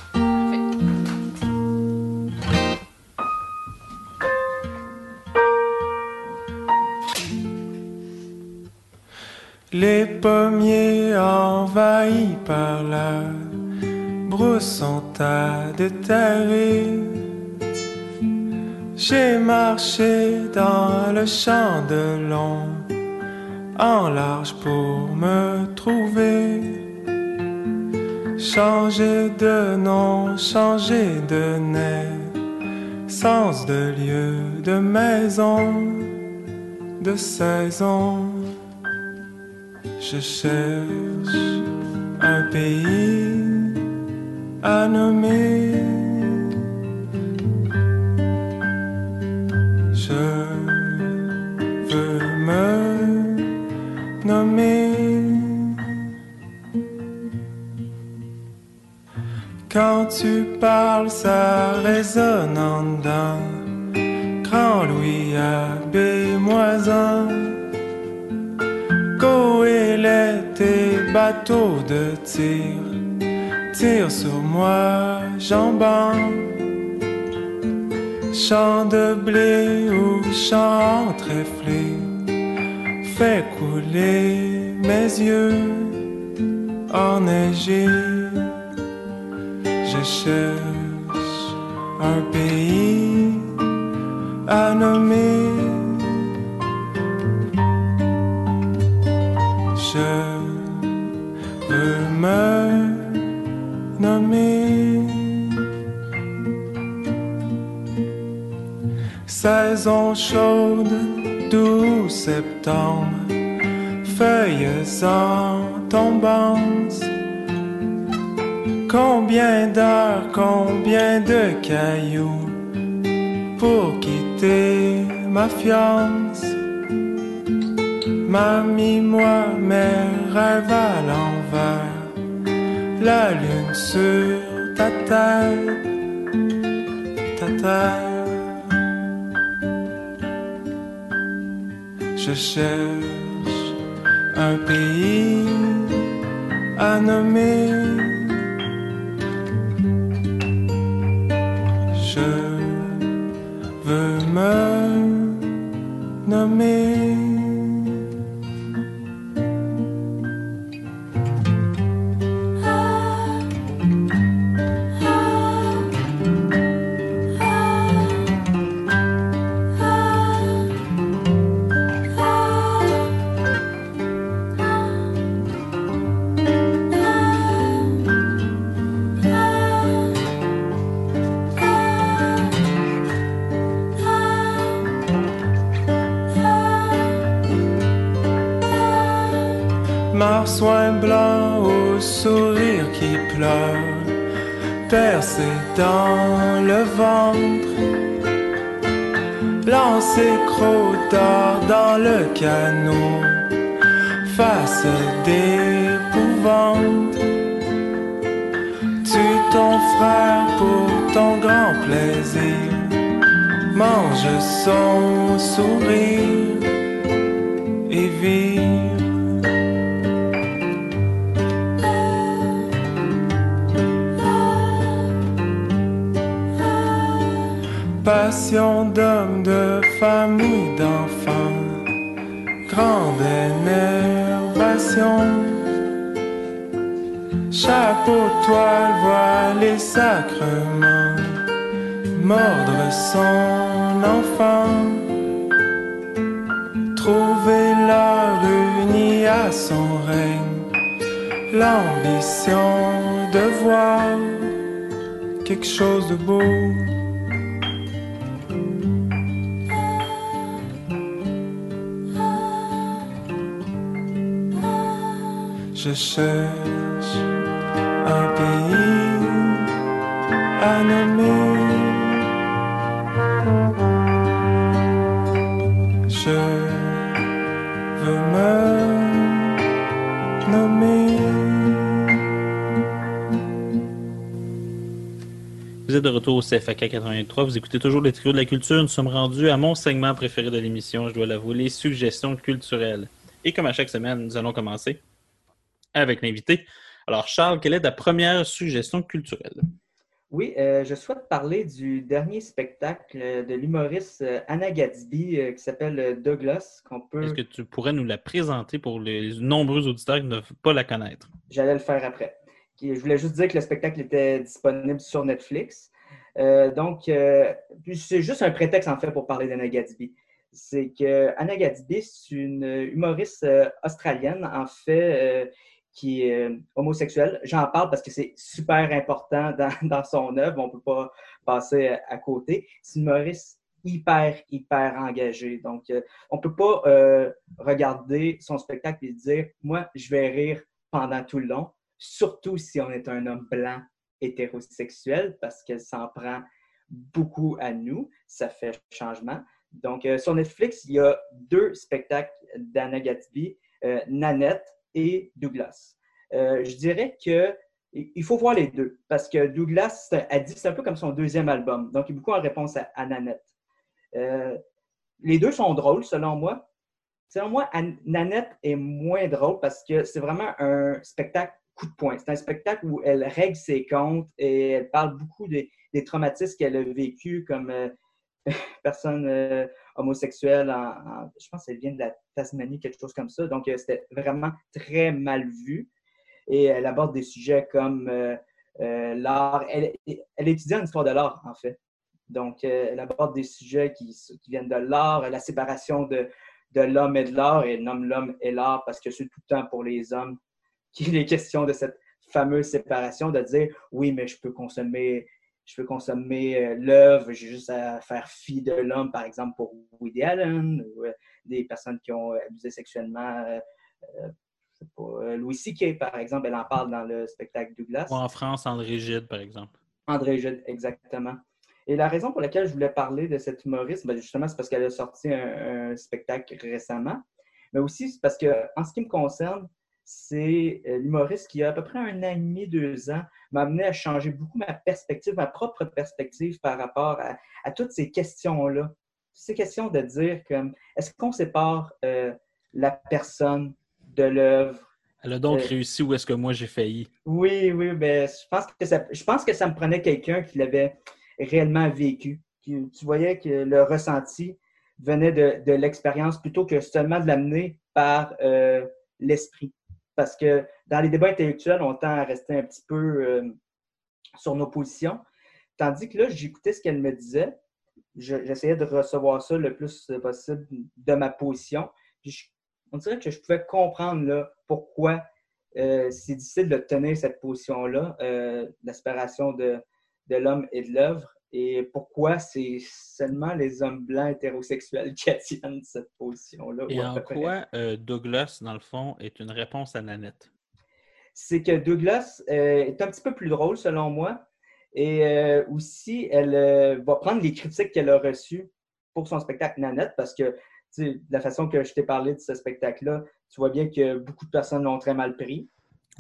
Les pommiers envahis par la brousse sont à déterrer. J'ai marché dans le champ de long, en large pour me trouver. Changer de nom, changer de nez, sens de lieu, de maison, de saison. Je cherche un pays à nommer. Je veux me nommer. Quand tu parles, ça résonne en dedans. Grand Louis Abbé Moisin. Goélette et bateau de tir. Tire sur moi, jambon. Champ de blé ou champ tréflé. Fais couler mes yeux enneigés. Je cherche un pays à nommer. Je veux nommer. Saison chaude, 12 septembre, feuilles en tombance. Combien d'heures, combien de cailloux pour quitter ma fiance? Mamie, moi, mes rêves à l'envers, la lune sur ta tête, ta tête. Je cherche un pays à nommer. Je veux me nommer. Dans le ventre. Lancer croc d'or dans le canot, face d'épouvante. Tue ton frère pour ton grand plaisir, mange son sourire Passion d'homme, de famille, d'enfants, grande énervation. Chapeau, toile, voile et sacrement, mordre son enfant. Trouver l'heure unie à son règne, l'ambition de voir quelque chose de beau. Je cherche un pays à nommer. Je veux me nommer. Vous êtes de retour au CFAK 83. Vous écoutez toujours les trio de la culture. Nous sommes rendus à mon segment préféré de l'émission, je dois l'avouer, les suggestions culturelles. Et comme à chaque semaine, nous allons commencer avec l'invité. Alors, Charles, quelle est ta première suggestion culturelle? Oui, euh, je souhaite parler du dernier spectacle de l'humoriste euh, Anna Gadsby euh, qui s'appelle Douglas, qu'on peut... Est-ce que tu pourrais nous la présenter pour les nombreux auditeurs qui ne peuvent pas la connaître? J'allais le faire après. Je voulais juste dire que le spectacle était disponible sur Netflix. Euh, donc, c'est juste un prétexte en fait pour parler d'Anna Gadsby. C'est que Anna Gadsby, c'est une humoriste australienne, en fait, qui est euh, homosexuelle. J'en parle parce que c'est super important dans, dans son œuvre. On ne peut pas passer à, côté. C'est humoriste hyper, hyper engagée. Donc, euh, on ne peut pas euh, regarder son spectacle et dire, moi, je vais rire pendant tout le long, surtout si on est un homme blanc hétérosexuel, parce qu'elle s'en prend beaucoup à nous. Ça fait changement. Donc, euh, sur Netflix, il y a deux spectacles d'Anna Gatsby, euh, Nanette et Douglas. Euh, je dirais que il faut voir les deux, parce que Douglas a dit c'est un peu comme son deuxième album, donc il est beaucoup en réponse à, Nanette. Euh, les deux sont drôles, selon moi. Selon moi, Nanette est moins drôle parce que c'est vraiment un spectacle coup de poing. C'est un spectacle où elle règle ses comptes et elle parle beaucoup des, traumatismes qu'elle a vécu comme euh, personne homosexuelle. Je pense qu'elle vient de la Tasmanie, quelque chose comme ça. Donc, euh, c'était vraiment très mal vu. Et elle aborde des sujets comme euh, euh, l'art. Elle, elle étudie en histoire de l'art, en fait. Donc, elle aborde des sujets qui, viennent de l'art, la séparation de, de l'homme et de l'art, et nomme l'homme et l'art parce que c'est tout le temps pour les hommes qu'il est question de cette fameuse séparation, de dire oui, mais je peux consommer, je peux consommer euh, l'œuvre, j'ai juste à faire fi de l'homme, par exemple, pour Woody Allen, ou euh, des personnes qui ont abusé sexuellement. euh, pas, euh, Louis C.K., par exemple, elle en parle dans le spectacle Douglas. Ou en France, André Gide, par exemple. André Gide, exactement. Et la raison pour laquelle je voulais parler de cette humoriste, ben, justement, c'est parce qu'elle a sorti un, un spectacle récemment, mais aussi c'est parce que, en ce qui me concerne, c'est euh, l'humoriste qui, a à peu près un an et demi, deux ans, m'a amené à changer beaucoup ma perspective, ma propre perspective par rapport à, à toutes ces questions-là. Ces questions de dire comme, est-ce qu'on sépare euh, la personne de l'œuvre? Elle a donc Euh, réussi où est-ce que moi j'ai failli? Oui, oui, mais je pense que ça, je pense que ça me prenait quelqu'un qui l'avait réellement vécu. Qui- tu voyais que le ressenti venait de, de l'expérience plutôt que seulement de l'amener par euh, l'esprit. Parce que dans les débats intellectuels, on tend à rester un petit peu euh, sur nos positions. Tandis que là, j'écoutais ce qu'elle me disait. Je- J'essayais de recevoir ça le plus possible de ma position. On dirait que je pouvais comprendre là, pourquoi euh, c'est difficile de tenir cette position-là, euh, l'aspiration de, de l'homme et de l'œuvre. Et pourquoi c'est seulement les hommes blancs hétérosexuels qui tiennent cette position-là? Et en quoi euh, Douglas, dans le fond, est une réponse à Nanette? c'est que Douglas euh, est un petit peu plus drôle selon moi. Et euh, aussi, elle va prendre les critiques qu'elle a reçues pour son spectacle Nanette parce que tu sais, de la façon que je t'ai parlé de ce spectacle-là, tu vois bien que beaucoup de personnes l'ont très mal pris.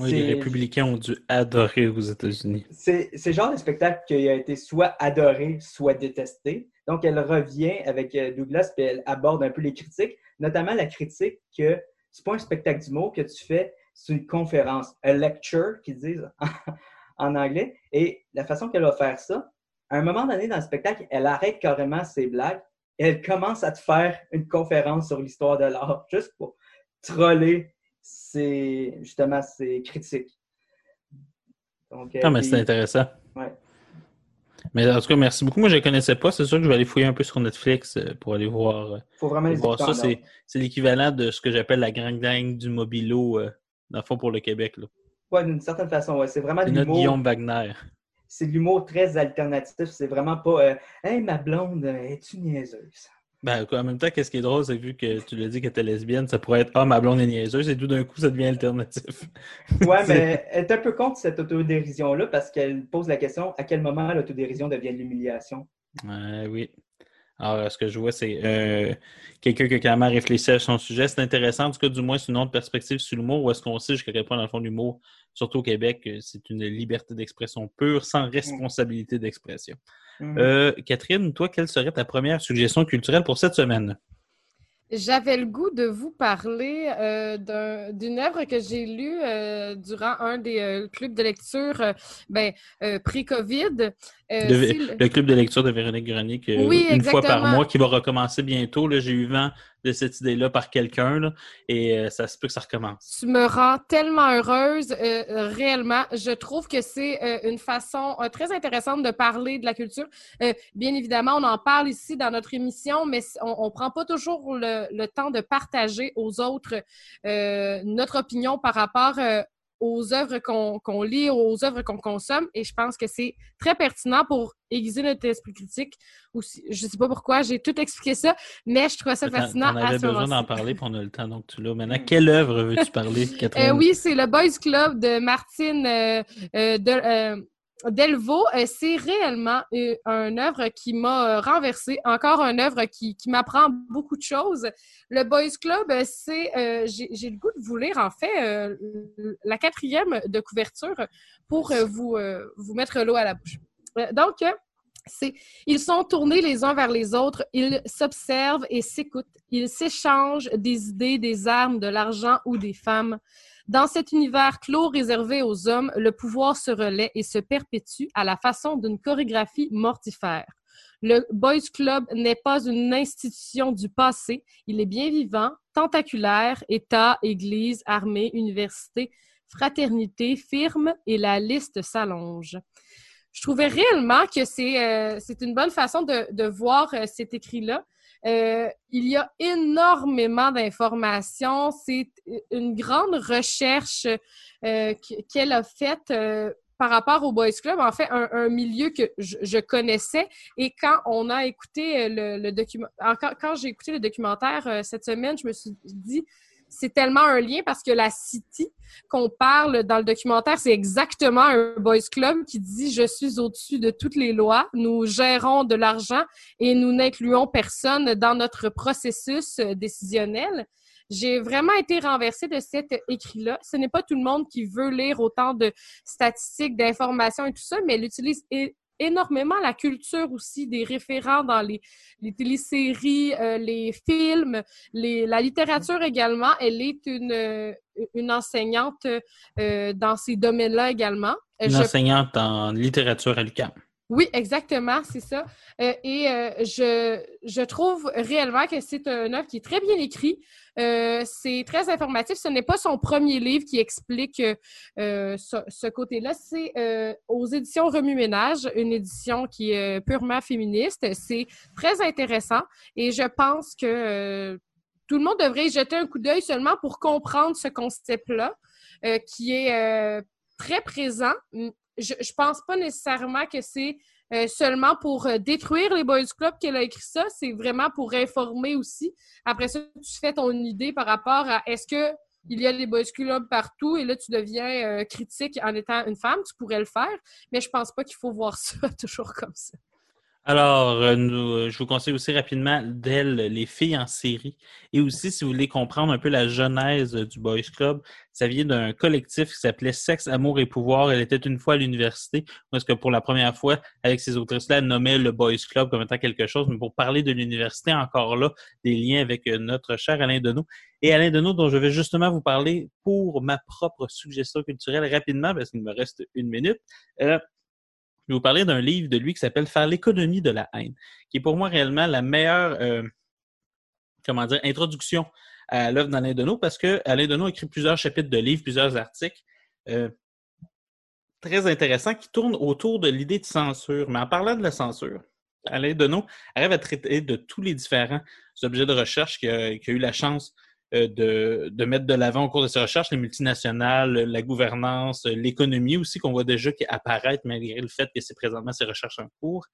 Oui, les républicains ont dû adorer aux États-Unis. C'est le genre de spectacle qui a été soit adoré, soit détesté. Donc, elle revient avec euh, Douglas et elle aborde un peu les critiques, notamment la critique que c'est pas un spectacle d'humour que tu fais, c'est une conférence, un lecture, qu'ils disent en anglais. Et la façon qu'elle va faire ça, à un moment donné dans le spectacle, elle arrête carrément ses blagues et elle commence à te faire une conférence sur l'histoire de l'art, juste pour troller ses, justement ses critiques. Donc, Ah, mais euh, c'est intéressant. Ouais. Mais en tout cas, merci beaucoup. Moi, je ne connaissais pas. C'est sûr que je vais aller fouiller un peu sur Netflix euh, pour aller voir, euh, faut vraiment les voir ça. C'est c'est l'équivalent de ce que j'appelle la grande gang du mobilo, euh, dans le fond, pour le Québec. là. Ouais, d'une certaine façon, ouais. C'est vraiment C'est notre l'humour. Guillaume Wagner. C'est de l'humour très alternatif. C'est vraiment pas euh, Hey, ma blonde, euh, es-tu niaiseuse? Ben, en même temps, qu'est-ce qui est drôle, c'est que vu que tu l'as dit qu'elle était lesbienne, ça pourrait être Ah, ma blonde est niaiseuse, et tout d'un coup, ça devient alternatif. Ouais, mais elle est un peu contre cette autodérision-là parce qu'elle pose la question à quel moment l'autodérision devient de l'humiliation? Oui. Alors, ce que je vois, c'est euh, quelqu'un qui a clairement réfléchi à son sujet. C'est intéressant, en tout cas, du moins, c'est une autre perspective sur l'humour. Où est-ce qu'on sait jusqu'à quel point, dans le fond, l'humour, surtout au Québec, euh, c'est une liberté d'expression pure, sans responsabilité d'expression. Mhm. Euh, Catherine, toi, quelle serait ta première suggestion culturelle pour cette semaine? J'avais le goût de vous parler euh, d'un- d'une œuvre que j'ai lue euh, durant un des euh, clubs de lecture euh, ben, euh, pré-COVID. Euh, le- le club de lecture de Véronique Grenier, Oui, une fois par mois, qui va recommencer bientôt. là. J'ai eu vent de cette idée-là par quelqu'un, et euh, ça se peut que ça recommence. Tu me rends tellement heureuse, euh, réellement. Je trouve que c'est euh, une façon très intéressante de parler de la culture. Bien évidemment, on en parle ici dans notre émission, mais on ne prend pas toujours le, le temps de partager aux autres notre opinion par rapport aux œuvres qu'on qu'on lit, aux œuvres qu'on consomme. Et je pense que c'est très pertinent pour aiguiser notre esprit critique. Aussi, je ne sais pas pourquoi, j'ai tout expliqué ça, mais je trouve ça fascinant T'en à avais ce besoin d'en parler, puis on a le temps, donc tu l'as. Maintenant, quelle œuvre veux-tu parler, Catherine? Euh, oui, c'est le Boys Club de Martine euh, euh, de, euh, Delvaux. Euh, c'est réellement euh, une œuvre qui m'a euh, renversée. Encore une œuvre qui, qui m'apprend beaucoup de choses. Le Boys Club, c'est. J'ai le goût de vous lire, en fait, la quatrième de couverture pour vous, vous mettre l'eau à la bouche. Donc, ils sont tournés les uns vers les autres, ils s'observent et s'écoutent, ils s'échangent des idées, des armes, de l'argent ou des femmes. Dans cet univers clos réservé aux hommes, le pouvoir se relaie et se perpétue à la façon d'une chorégraphie mortifère. Le Boys Club n'est pas une institution du passé, il est bien vivant, tentaculaire, État, Église, armée, université, fraternité, firme et la liste s'allonge je trouvais réellement que c'est euh, une bonne façon de, de voir euh, cet écrit-là. Euh, il y a énormément d'informations. C'est une grande recherche euh, qu- qu'elle a faite euh, par rapport au Boys Club, en fait, un, un milieu que je, je connaissais. Et quand on a écouté le, le document, quand, quand j'ai écouté le documentaire euh, cette semaine, je me suis dit, c'est tellement un lien parce que la City qu'on parle dans le documentaire, c'est exactement un boys club qui dit je suis au-dessus de toutes les lois, nous gérons de l'argent et nous n'incluons personne dans notre processus euh, décisionnel. J'ai vraiment été renversée de cet écrit-là. Ce n'est pas tout le monde qui veut lire autant de statistiques, d'informations et tout ça, mais elle utilise énormément la culture aussi, des référents dans les, les téléséries, euh, les films, les, la littérature également. Elle est une, euh, une enseignante euh, dans ces domaines-là également. Une je- enseignante en littérature à l'UQAM. Oui, exactement, c'est ça. Euh, et euh, je, je trouve réellement que c'est un œuvre qui est très bien écrit. Euh, c'est très informatif. Ce n'est pas son premier livre qui explique ce, ce côté-là. C'est aux éditions Remue-Ménage, une édition qui est purement féministe. C'est très intéressant et je pense que tout le monde devrait y jeter un coup d'œil seulement pour comprendre ce concept-là qui est très présent. Je, je pense pas nécessairement que c'est euh, seulement pour euh, détruire les Boys Club qu'elle a écrit ça. C'est vraiment pour informer aussi. Après ça, tu fais ton idée par rapport à est-ce que il y a des boys clubs partout et là, tu deviens euh, critique en étant une femme. Tu pourrais le faire, mais je pense pas qu'il faut voir ça toujours comme ça. Alors, euh, nous, euh, je vous conseille aussi rapidement d'elle, les filles en série. Et aussi, si vous voulez comprendre un peu la genèse du Boys Club, ça vient d'un collectif qui s'appelait Sexe, Amour et Pouvoir. Elle était une fois à l'université, parce que pour la première fois, avec ces autrices-là, elle nommait le Boys Club comme étant quelque chose. Mais pour parler de l'université, encore là, des liens avec euh, notre cher Alain Deneau. Et Alain Deneau, dont je vais justement vous parler pour ma propre suggestion culturelle rapidement, parce qu'il me reste une minute. Je vais vous parler d'un livre de lui qui s'appelle Faire l'économie de la haine, qui est pour moi réellement la meilleure, euh, comment dire, introduction à l'œuvre d'Alain Deneau, parce que Alain a écrit plusieurs chapitres de livres, plusieurs articles euh, très intéressants qui tournent autour de l'idée de censure. Mais en parlant de la censure, Alain Deneau arrive à traiter de tous les différents objets de recherche qu'il a, a eu la chance de, de mettre de l'avant au cours de ses recherches, les multinationales, la gouvernance, l'économie aussi qu'on voit déjà qui apparaître malgré le fait que c'est présentement ses recherches en cours,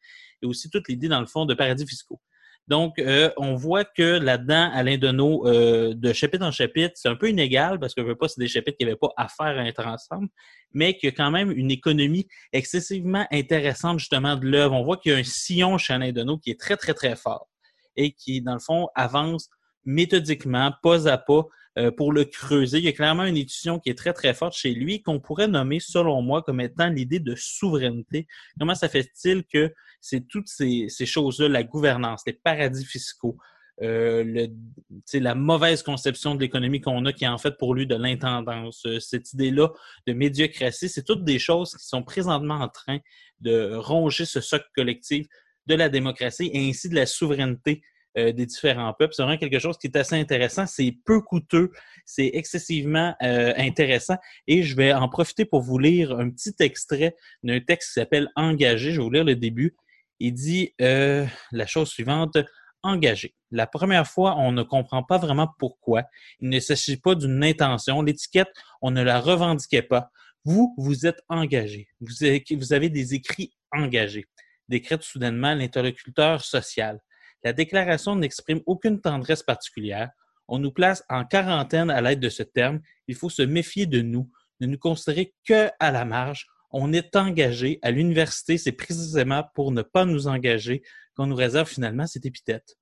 et aussi toute l'idée dans le fond de paradis fiscaux. Donc, euh, on voit que là-dedans, Alain Deneau, euh, de chapitre en chapitre, c'est un peu inégal parce que je veux pas, c'est des chapitres qui n'avaient pas affaire à être ensemble, mais qu'il y a quand même une économie excessivement intéressante justement de l'œuvre. On voit qu'il y a un sillon chez Alain Deneau qui est très, très, très fort et qui, dans le fond, avance méthodiquement, pas à pas, euh, pour le creuser. Il y a clairement une étudiant qui est très, très forte chez lui, qu'on pourrait nommer, selon moi, comme étant l'idée de souveraineté. Comment ça fait-il que c'est toutes ces, ces choses-là, la gouvernance, les paradis fiscaux, euh, le, la mauvaise conception de l'économie qu'on a, qui est en fait pour lui de l'intendance, euh, cette idée-là de médiocratie, c'est toutes des choses qui sont présentement en train de ronger ce socle collectif de la démocratie et ainsi de la souveraineté euh, des différents peuples. C'est vraiment quelque chose qui est assez intéressant. C'est peu coûteux, c'est excessivement euh, intéressant. Et je vais en profiter pour vous lire un petit extrait d'un texte qui s'appelle Engagé. Je vais vous lire le début. Il dit euh, la chose suivante. Engagé. La première fois, on ne comprend pas vraiment pourquoi. Il ne s'agit pas d'une intention. L'étiquette, on ne la revendiquait pas. Vous, vous êtes engagé. Vous avez, vous avez des écrits engagés. Décrète soudainement l'interlocuteur social. La déclaration n'exprime aucune tendresse particulière. On nous place en quarantaine à l'aide de ce terme. Il faut se méfier de nous, ne nous considérer que à la marge. On est engagé. À l'université, c'est précisément pour ne pas nous engager qu'on nous réserve finalement cette épithète.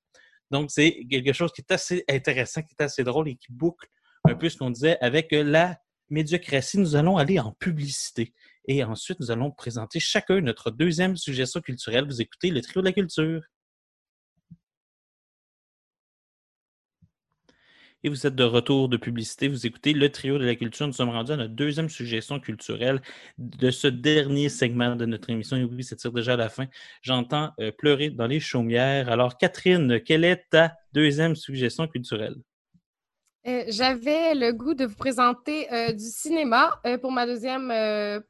Donc, c'est quelque chose qui est assez intéressant, qui est assez drôle et qui boucle un peu ce qu'on disait avec la médiocratie. Nous allons aller en publicité. Et ensuite, nous allons présenter chacun notre deuxième suggestion culturelle. Vous écoutez le trio de la culture. Et vous êtes de retour de publicité. Vous écoutez le trio de la culture. Nous sommes rendus à notre deuxième suggestion culturelle de ce dernier segment de notre émission. Et oui, c'est déjà à la fin. J'entends euh, pleurer dans les chaumières. Alors, Catherine, quelle est ta deuxième suggestion culturelle? Euh, J'avais le goût de vous présenter euh, du cinéma euh, pour ma deuxième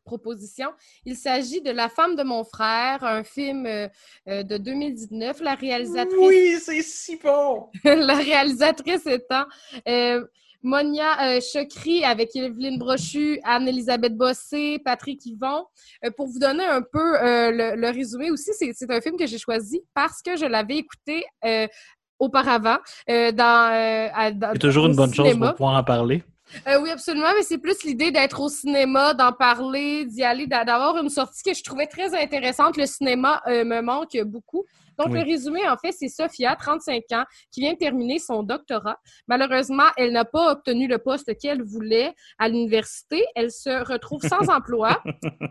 proposition. Il s'agit de La femme de mon frère, un film de 2019. La réalisatrice. Oui, c'est si bon! la réalisatrice étant Monia Chokri avec Evelyne Brochu, Anne-Elisabeth Bossé, Patrick Yvon. Pour vous donner un peu le, le résumé aussi, c'est un film que j'ai choisi parce que je l'avais écouté auparavant euh, dans, euh, à- dans- C'est toujours au une bonne chose pour pouvoir en parler. Euh, oui, absolument, mais c'est plus l'idée d'être au cinéma, d'en parler, d'y aller, d'a- d'avoir une sortie que je trouvais très intéressante. Le cinéma euh, me manque beaucoup. Donc, Oui. le résumé, en fait, c'est Sophia, 35 ans, qui vient de terminer son doctorat. Malheureusement, elle n'a pas obtenu le poste qu'elle voulait à l'université. Elle se retrouve sans emploi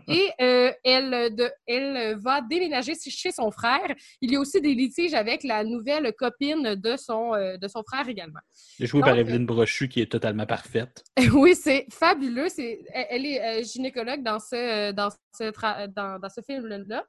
et euh, elle, de, elle va déménager chez son frère. Il y a aussi des litiges avec la nouvelle copine de son, euh, de son frère également. Joué par Evelyne Brochu, qui est totalement parfaite. Oui, c'est fabuleux. C'est, elle, est euh, gynécologue dans ce, dans ce, dans ce film-là.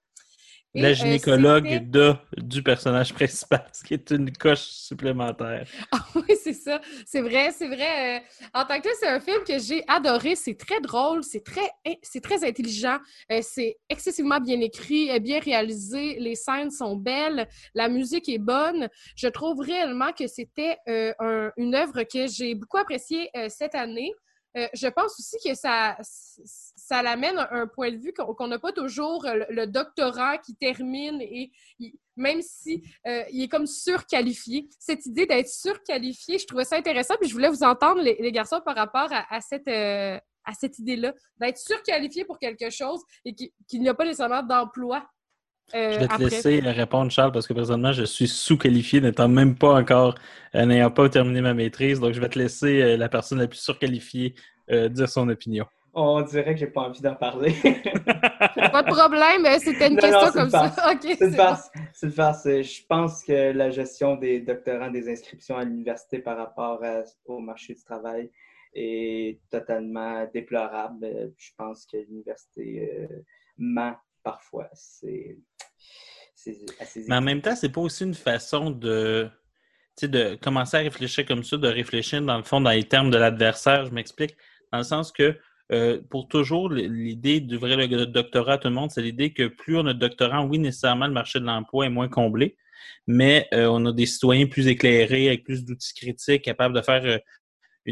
La euh, gynécologue de, du personnage principal, ce qui est une coche supplémentaire. Ah oui, c'est ça. C'est vrai, c'est vrai. euh, en tant que tel, c'est un film que j'ai adoré. C'est très drôle, c'est très, c'est très intelligent, euh, c'est excessivement bien écrit, bien réalisé. Les scènes sont belles, la musique est bonne. Je trouve réellement que c'était euh, un- une œuvre que j'ai beaucoup appréciée euh, cette année. Euh, je pense aussi que ça, ça l'amène à un point de vue qu'on n'a pas toujours euh, le, doctorat qui termine et même si euh, il est comme surqualifié. Cette idée d'être surqualifié, je trouvais ça intéressant, puis je voulais vous entendre, les, garçons, par rapport à, cette, à cette idée-là, d'être surqualifié pour quelque chose et qui- qu'il n'y a pas nécessairement d'emploi. Euh, Je vais te après. laisser répondre, Charles, parce que présentement, je suis sous-qualifié, n'étant même pas encore, euh, n'ayant pas terminé ma maîtrise. Donc, je vais te laisser euh, la personne la plus surqualifiée euh, dire son opinion. On dirait que j'ai pas envie d'en parler. Pas de problème, euh, c'était une Non, question non, comme une ça. farce. OK, C'est bon. farce. C'est une farce. Euh, Je pense que la gestion des doctorants, des inscriptions à l'université par rapport à- au marché du travail est totalement déplorable. Euh, Je pense que l'université euh, ment parfois. C'est assez Mais en même temps, c'est pas aussi une façon de, commencer à réfléchir comme ça, de réfléchir dans le fond dans les termes de l'adversaire. Je m'explique. Dans le sens que euh, pour toujours, l'idée d'ouvrir le doctorat à tout le monde, c'est l'idée que plus on a de doctorants, oui, nécessairement, le marché de l'emploi est moins comblé, mais euh, on a des citoyens plus éclairés, avec plus d'outils critiques, capables de faire euh,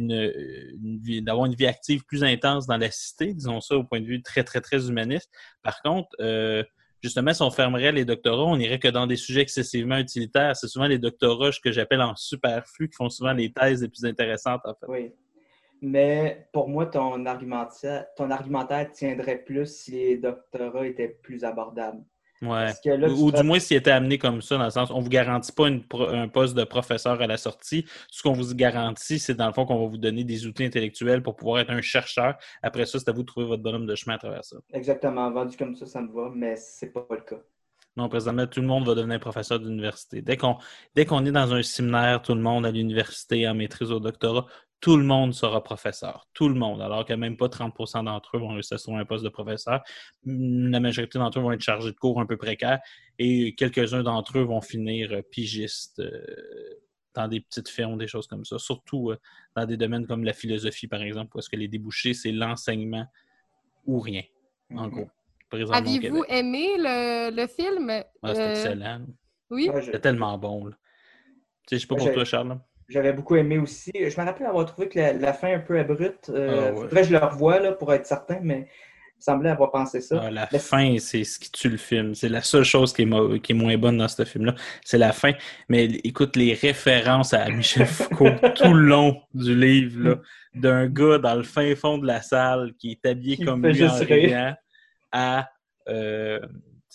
d'avoir une vie active plus intense dans la cité, disons ça au point de vue très, très, très humaniste. Par contre, euh, justement, si on fermerait les doctorats, on irait que dans des sujets excessivement utilitaires. C'est souvent les doctorats que j'appelle en superflu qui font souvent les thèses les plus intéressantes, en fait. Oui. Mais pour moi, ton argumentaire, ton argumentaire tiendrait plus si les doctorats étaient plus abordables. Ouais. Là, ou, du moins s'il était amené comme ça, dans le sens, on ne vous garantit pas une pro- un poste de professeur à la sortie. Ce qu'on vous garantit, c'est dans le fond qu'on va vous donner des outils intellectuels pour pouvoir être un chercheur. Après ça, c'est à vous de trouver votre bonhomme de chemin à travers ça. Exactement, vendu comme ça, ça me va, mais c'est pas le cas. Non, présentement, tout le monde va devenir professeur d'université. Dès qu'on dès qu'on est dans un séminaire, tout le monde à l'université, en maîtrise au doctorat, tout le monde sera professeur. Tout le monde. Alors que même pas 30% d'entre eux vont réussir à trouver un poste de professeur. La majorité d'entre eux vont être chargés de cours un peu précaires et quelques-uns d'entre eux vont finir euh, pigistes euh, dans des petites firmes, des choses comme ça. Surtout euh, dans des domaines comme la philosophie, par exemple, parce que les débouchés, c'est l'enseignement ou rien, en Mhm. gros. Québec. aimé le, le film? Ah, c'est Euh, excellent. Oui. Ouais, je- C'est tellement bon. Là. Tu sais, je sais pas Ouais, pour toi, Charles. J'avais beaucoup aimé aussi. Je me rappelle avoir trouvé que la, la fin un peu abrupte. Euh, Ah ouais. Faudrait que je le revoie là, pour être certain, mais il semblait avoir pensé ça. Ah, la Mais- fin, c'est ce qui tue le film. C'est la seule chose qui est, qui est moins bonne dans ce film-là. C'est la fin. Mais écoute, les références à Michel Foucault tout le long du livre, d'un gars dans le fin fond de la salle qui est habillé Qui comme lui en riant, à euh,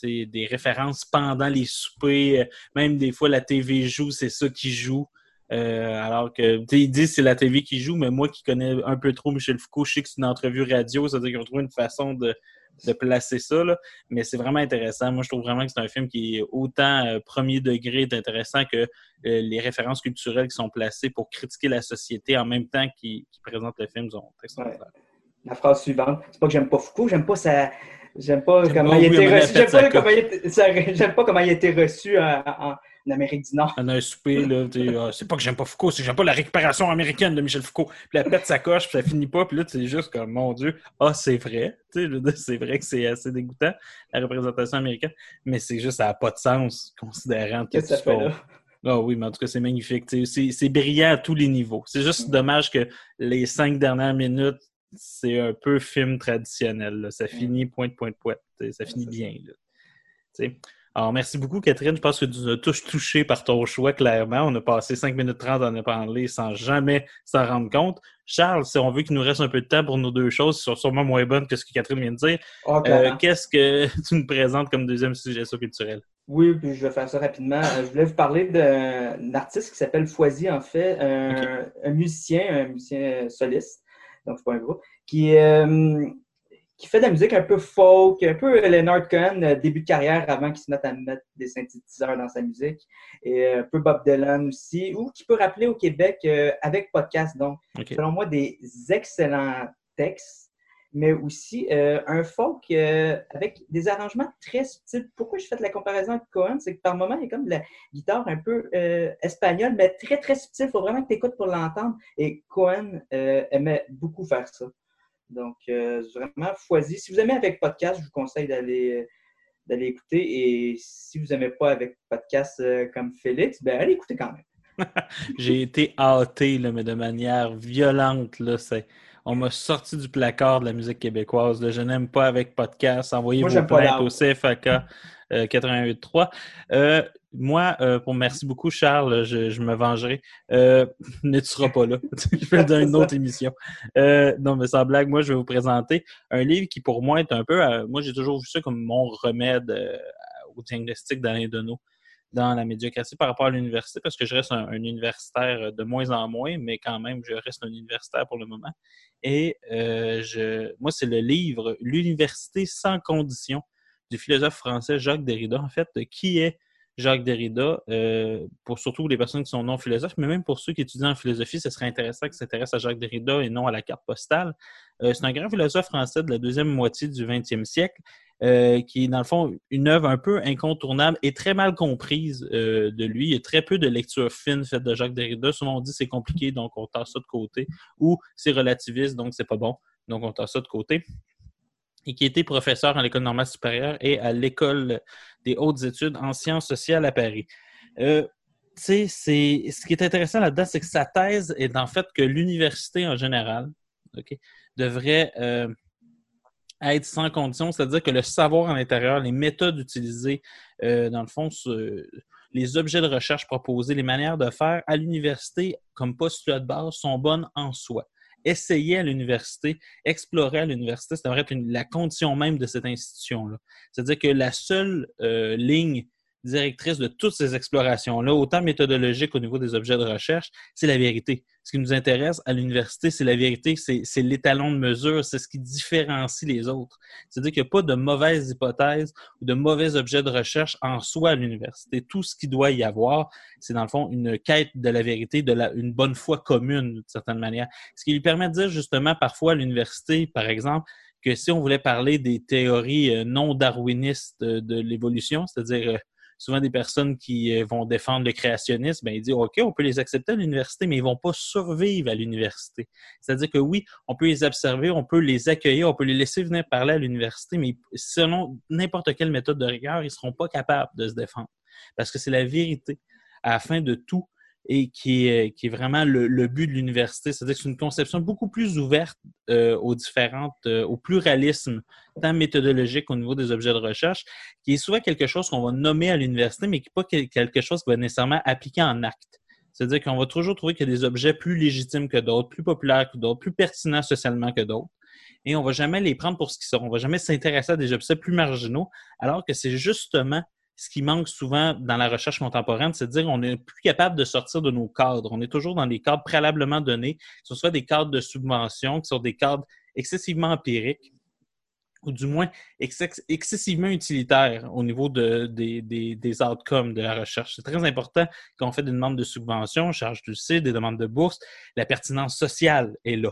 des références pendant les soupers. Même des fois, la TV joue, c'est ça qui joue. Euh, alors que, tu sais, ils disent que c'est la TV qui joue, mais moi qui connais un peu trop Michel Foucault, je sais que c'est une entrevue radio, c'est-à-dire qu'ils ont trouvé une façon de, de placer ça, là. mais c'est vraiment intéressant. Moi, je trouve vraiment que c'est un film qui est autant euh, premier degré d'intéressant que euh, les références culturelles qui sont placées pour critiquer la société en même temps qu'ils qu'ils présentent le film sont extraordinaires. La phrase suivante. C'est pas que j'aime pas Foucault, j'aime pas sa. J'aime pas comment pas il a été il reçu. J'aime pas, comment il a été- ça- j'aime pas comment il a été reçu en, en- en Amérique du Nord. On a un souper, là, ah, c'est pas que j'aime pas Foucault, c'est que j'aime pas la récupération américaine de Michel Foucault. Puis elle pète sa coche, puis ça finit pas, puis là, c'est juste comme, mon Dieu, ah, c'est vrai. C'est vrai que c'est assez dégoûtant, la représentation américaine, mais c'est juste, ça n'a pas de sens, considérant que ça tu fait fais- là? Ah oui, mais en tout cas, c'est magnifique. C'est brillant à tous les niveaux. C'est juste dommage que les cinq dernières minutes, c'est un peu film traditionnel. là. Ça finit pointe, pointe, pointe. Tu sais, Ça finit bien. là. Alors, merci beaucoup, Catherine. Je pense que tu nous as tous touchés par ton choix, clairement. On a passé 5 minutes 30 à en parler sans jamais s'en rendre compte. Charles, si on veut qu'il nous reste un peu de temps pour nos deux choses, qui sont sûrement moins bonnes que ce que Catherine vient de dire, Ah, euh, qu'est-ce que tu nous présentes comme deuxième suggestion culturelle? Oui, puis je vais faire ça rapidement. Euh, Je voulais vous parler d'un artiste qui s'appelle Foisy, en fait, un, un musicien, un musicien soliste, donc c'est pas un groupe, qui, euh, qui fait de la musique un peu folk, un peu Leonard Cohen, euh, début de carrière avant qu'il se mette à mettre des synthétiseurs dans sa musique, et un peu Bob Dylan aussi, ou qui peut rappeler au Québec euh, avec podcast, donc selon moi, des excellents textes, mais aussi euh, un folk euh, avec des arrangements très subtils. Pourquoi je fais de la comparaison avec Cohen? C'est que par moment, il y a comme de la guitare un peu euh, espagnole, mais très, très subtil. Il faut vraiment que tu écoutes pour l'entendre. Et Cohen euh, aimait beaucoup faire ça. Donc, euh, vraiment, Foisy. Si vous aimez avec podcast, je vous conseille d'aller d'aller écouter. Et si vous n'aimez pas avec podcast euh, comme Félix, ben allez écouter quand même. J'ai été hâté, là, mais de manière violente. Là, c'est... On m'a sorti du placard de la musique québécoise. là. Je n'aime pas avec podcast. Envoyez Moi, vos plaintes au CFAK euh, 88.3. Moi, euh, pour merci beaucoup, Charles, je, je me vengerai. Euh, mais tu seras pas là. je vais dans une autre émission. Euh, non, mais sans blague, moi, je vais vous présenter un livre qui, pour moi, est un peu. euh, moi, j'ai toujours vu ça comme mon remède euh, au diagnostic d'Alain Deneau dans la médiocratie par rapport à l'université, parce que je reste un, un universitaire de moins en moins, mais quand même, je reste un universitaire pour le moment. Et euh, je, moi, c'est le livre L'université sans condition du philosophe français Jacques Derrida. En fait, qui est Jacques Derrida, euh, pour surtout les personnes qui sont non philosophes, mais même pour ceux qui étudient en philosophie, ce serait intéressant qu'ils s'intéressent à Jacques Derrida et non à la carte postale. Euh, c'est un grand philosophe français de la deuxième moitié du 20e siècle, euh, qui est dans le fond une œuvre un peu incontournable et très mal comprise de lui. Il y a très peu de lecture fine faite de Jacques Derrida. Souvent on dit c'est compliqué, donc on tasse ça de côté, ou c'est relativiste, donc c'est pas bon, donc on tasse ça de côté et qui était professeur à l'École normale supérieure et à l'École des hautes études en sciences sociales à Paris. Euh, ce qui est intéressant là-dedans, c'est que sa thèse est en fait que l'université en général devrait euh, être sans condition, c'est-à-dire que le savoir à l'intérieur, les méthodes utilisées, euh, dans le fond, les objets de recherche proposés, les manières de faire à l'université comme postulat de base sont bonnes en soi essayer à l'université, explorer à l'université, ça devrait être la condition même de cette institution-là. C'est-à-dire que la seule euh, ligne directrice de toutes ces explorations-là, autant méthodologiques au niveau des objets de recherche, c'est la vérité. Ce qui nous intéresse à l'université, c'est la vérité, c'est l'étalon de mesure, c'est ce qui différencie les autres. C'est-à-dire qu'il n'y a pas de mauvaises hypothèses ou de mauvais objets de recherche en soi à l'université. Tout ce qu'il doit y avoir, c'est dans le fond une quête de la vérité, de la, une bonne foi commune, d'une certaine manière. Ce qui lui permet de dire justement parfois à l'université, par exemple, que si on voulait parler des théories euh, non darwinistes de, de l'évolution, c'est-à-dire euh, souvent des personnes qui euh, vont défendre le créationnisme, ben, il dit OK, on peut les accepter à l'université, mais ils vont pas survivre à l'université. C'est-à-dire que oui, on peut les observer, on peut les accueillir, on peut les laisser venir parler à l'université, mais selon n'importe quelle méthode de rigueur, ils seront pas capables de se défendre. Parce que c'est la vérité à la fin de tout et qui est, vraiment le, but de l'université. C'est-à-dire que c'est une conception beaucoup plus ouverte euh, aux différentes, euh, au pluralisme, tant méthodologique au niveau des objets de recherche, qui est souvent quelque chose qu'on va nommer à l'université, mais qui n'est pas quel- quelque chose qui va nécessairement appliquer en acte. C'est-à-dire qu'on va toujours trouver qu'il y a des objets plus légitimes que d'autres, plus populaires que d'autres, plus pertinents socialement que d'autres. Et on ne va jamais les prendre pour ce qu'ils sont. On ne va jamais s'intéresser à des objets plus marginaux, alors que c'est justement ce qui manque souvent dans la recherche contemporaine, c'est de dire qu'on n'est plus capable de sortir de nos cadres. On est toujours dans des cadres préalablement donnés, que ce soit des cadres de subvention, qui sont des cadres excessivement empiriques, ou du moins exce- excessivement utilitaires au niveau de- des, outcomes de la recherche. C'est très important quand on fait des demandes de subvention, charge du site, des demandes de bourse, la pertinence sociale est là.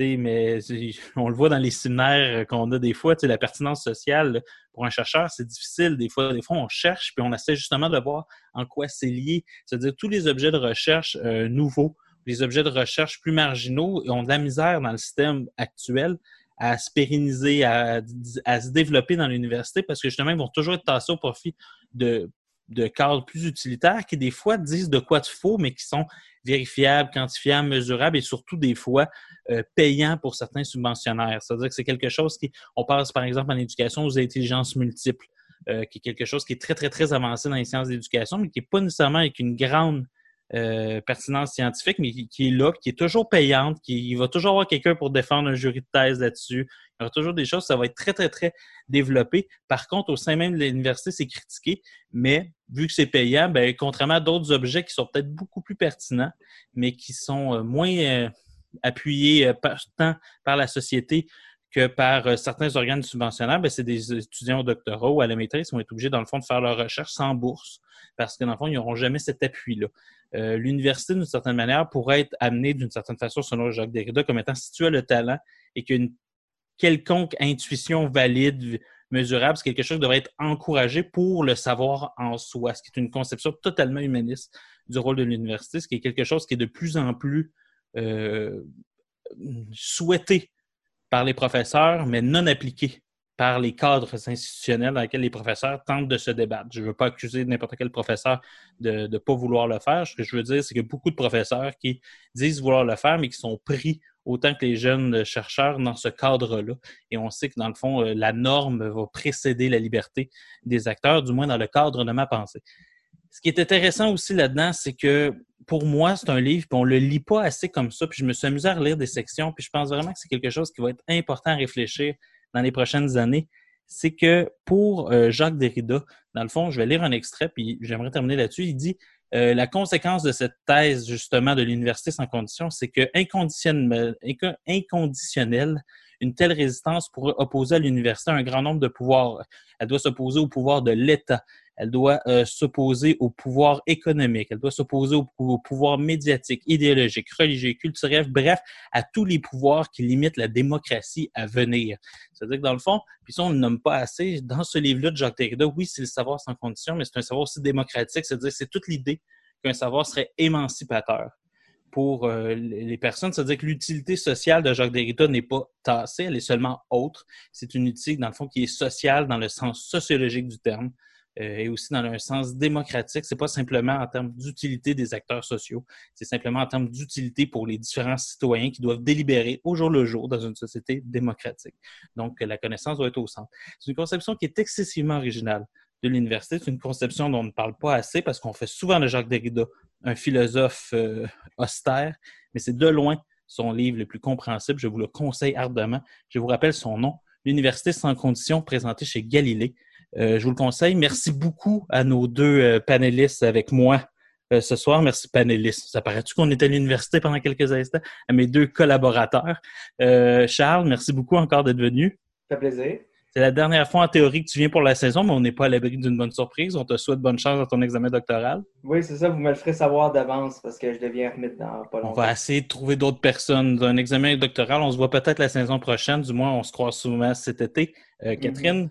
Mais on le voit dans les séminaires qu'on a des fois, la pertinence sociale, pour un chercheur, c'est difficile. Des fois, des fois, on cherche, puis on essaie justement de voir en quoi c'est lié. C'est-à-dire tous les objets de recherche euh, nouveaux, les objets de recherche plus marginaux ont de la misère dans le système actuel à se pérenniser, à, à se développer dans l'université parce que justement, ils vont toujours être tassés au profit de, de cadres plus utilitaires qui, des fois, disent de quoi il faut, mais qui sont vérifiables, quantifiables, mesurables et surtout, des fois, euh, payants pour certains subventionnaires. C'est-à-dire que c'est quelque chose qui, on passe par exemple en éducation aux intelligences multiples, euh, qui est quelque chose qui est très, très, très avancé dans les sciences d'éducation, mais qui n'est pas nécessairement avec une grande euh, pertinence scientifique, mais qui, est là, qui est toujours payante, qui va toujours avoir quelqu'un pour défendre un jury de thèse là-dessus. Il y aura toujours des choses, ça va être très, très, très développé. Par contre, au sein même de l'université, c'est critiqué, mais vu que c'est payant, ben, contrairement à d'autres objets qui sont peut-être beaucoup plus pertinents, mais qui sont euh, moins euh, appuyés euh, par, tant par la société que par certains organes subventionnaires, ben, c'est des étudiants au doctorat ou à la maîtrise qui vont être obligés, dans le fond, de faire leur recherche sans bourse, parce que, dans le fond, ils n'auront jamais cet appui-là. L'université, d'une certaine manière, pourrait être amenée, d'une certaine façon, selon Jacques Derrida, comme étant si tu as le talent et qu'il y a une quelconque intuition valide, mesurable, c'est quelque chose qui devrait être encouragé pour le savoir en soi, ce qui est une conception totalement humaniste du rôle de l'université, ce qui est quelque chose qui est de plus en plus euh, souhaité par les professeurs, mais non appliqué par les cadres institutionnels dans lesquels les professeurs tentent de se débattre. Je ne veux pas accuser n'importe quel professeur de ne pas vouloir le faire. Ce que je veux dire, c'est a beaucoup de professeurs qui disent vouloir le faire, mais qui sont pris autant que les jeunes chercheurs dans ce cadre-là. Et on sait que, dans le fond, euh, la norme va précéder la liberté des acteurs, du moins dans le cadre de ma pensée. Ce qui est intéressant aussi là-dedans, c'est que pour moi, c'est un livre, puis on le lit pas assez comme ça, puis je me suis amusé à relire des sections, puis je pense vraiment que c'est quelque chose qui va être important à réfléchir dans les prochaines années. C'est que pour euh, Jacques Derrida, dans le fond, je vais lire un extrait, puis j'aimerais terminer là-dessus. Il dit euh, la conséquence de cette thèse, justement, de l'université sans condition, c'est que inconditionnel, inconditionnel, une telle résistance pourrait opposer à l'université un grand nombre de pouvoirs. Elle doit s'opposer au pouvoir de l'État, elle doit euh, s'opposer au pouvoir économique, elle doit s'opposer au, pouvoir médiatique, idéologique, religieux, culturel, bref, à tous les pouvoirs qui limitent la démocratie à venir. C'est-à-dire que dans le fond, puis ça on ne nomme pas assez, dans ce livre-là de Jacques Derrida, oui, c'est le savoir sans condition, mais c'est un savoir aussi démocratique, c'est-à-dire c'est toute l'idée qu'un savoir serait émancipateur pour euh, les personnes. C'est-à-dire que l'utilité sociale de Jacques Derrida n'est pas tassée, elle est seulement autre. C'est une utilité, dans le fond, qui est sociale dans le sens sociologique du terme. Euh, et aussi dans un sens démocratique. C'est pas simplement en termes d'utilité des acteurs sociaux, c'est simplement en termes d'utilité pour les différents citoyens qui doivent délibérer au jour le jour dans une société démocratique. Donc, la connaissance doit être au centre. C'est une conception qui est excessivement originale de l'université. C'est une conception dont on ne parle pas assez parce qu'on fait souvent de Jacques Derrida un philosophe euh, austère, mais c'est de loin son livre le plus compréhensible. Je vous le conseille ardemment. Je vous rappelle son nom, L'Université sans condition, présenté chez Galilée. Euh, je vous le conseille. Merci beaucoup à nos deux euh, panélistes avec moi euh, ce soir. Merci panélistes. Ça paraît-tu qu'on était à l'université pendant quelques instants? À mes deux collaborateurs. Charles, merci beaucoup encore d'être venu. Ça fait plaisir. C'est la dernière fois en théorie que tu viens pour la saison, mais on n'est pas à l'abri d'une bonne surprise. On te souhaite bonne chance dans ton examen doctoral. Oui, c'est ça. Vous me le ferez savoir d'avance parce que je deviens remettre dans pas longtemps. On va essayer de trouver d'autres personnes. D'un examen doctoral, on se voit peut-être la saison prochaine. Du moins, on se croise souvent cet été. Catherine,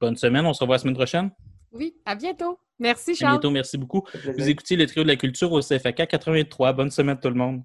Bonne semaine. On se revoit la semaine prochaine. Oui, à bientôt. Merci, Charles. À bientôt. Merci beaucoup. Vous écoutez le trio de la culture au CFAK 83. Bonne semaine, tout le monde.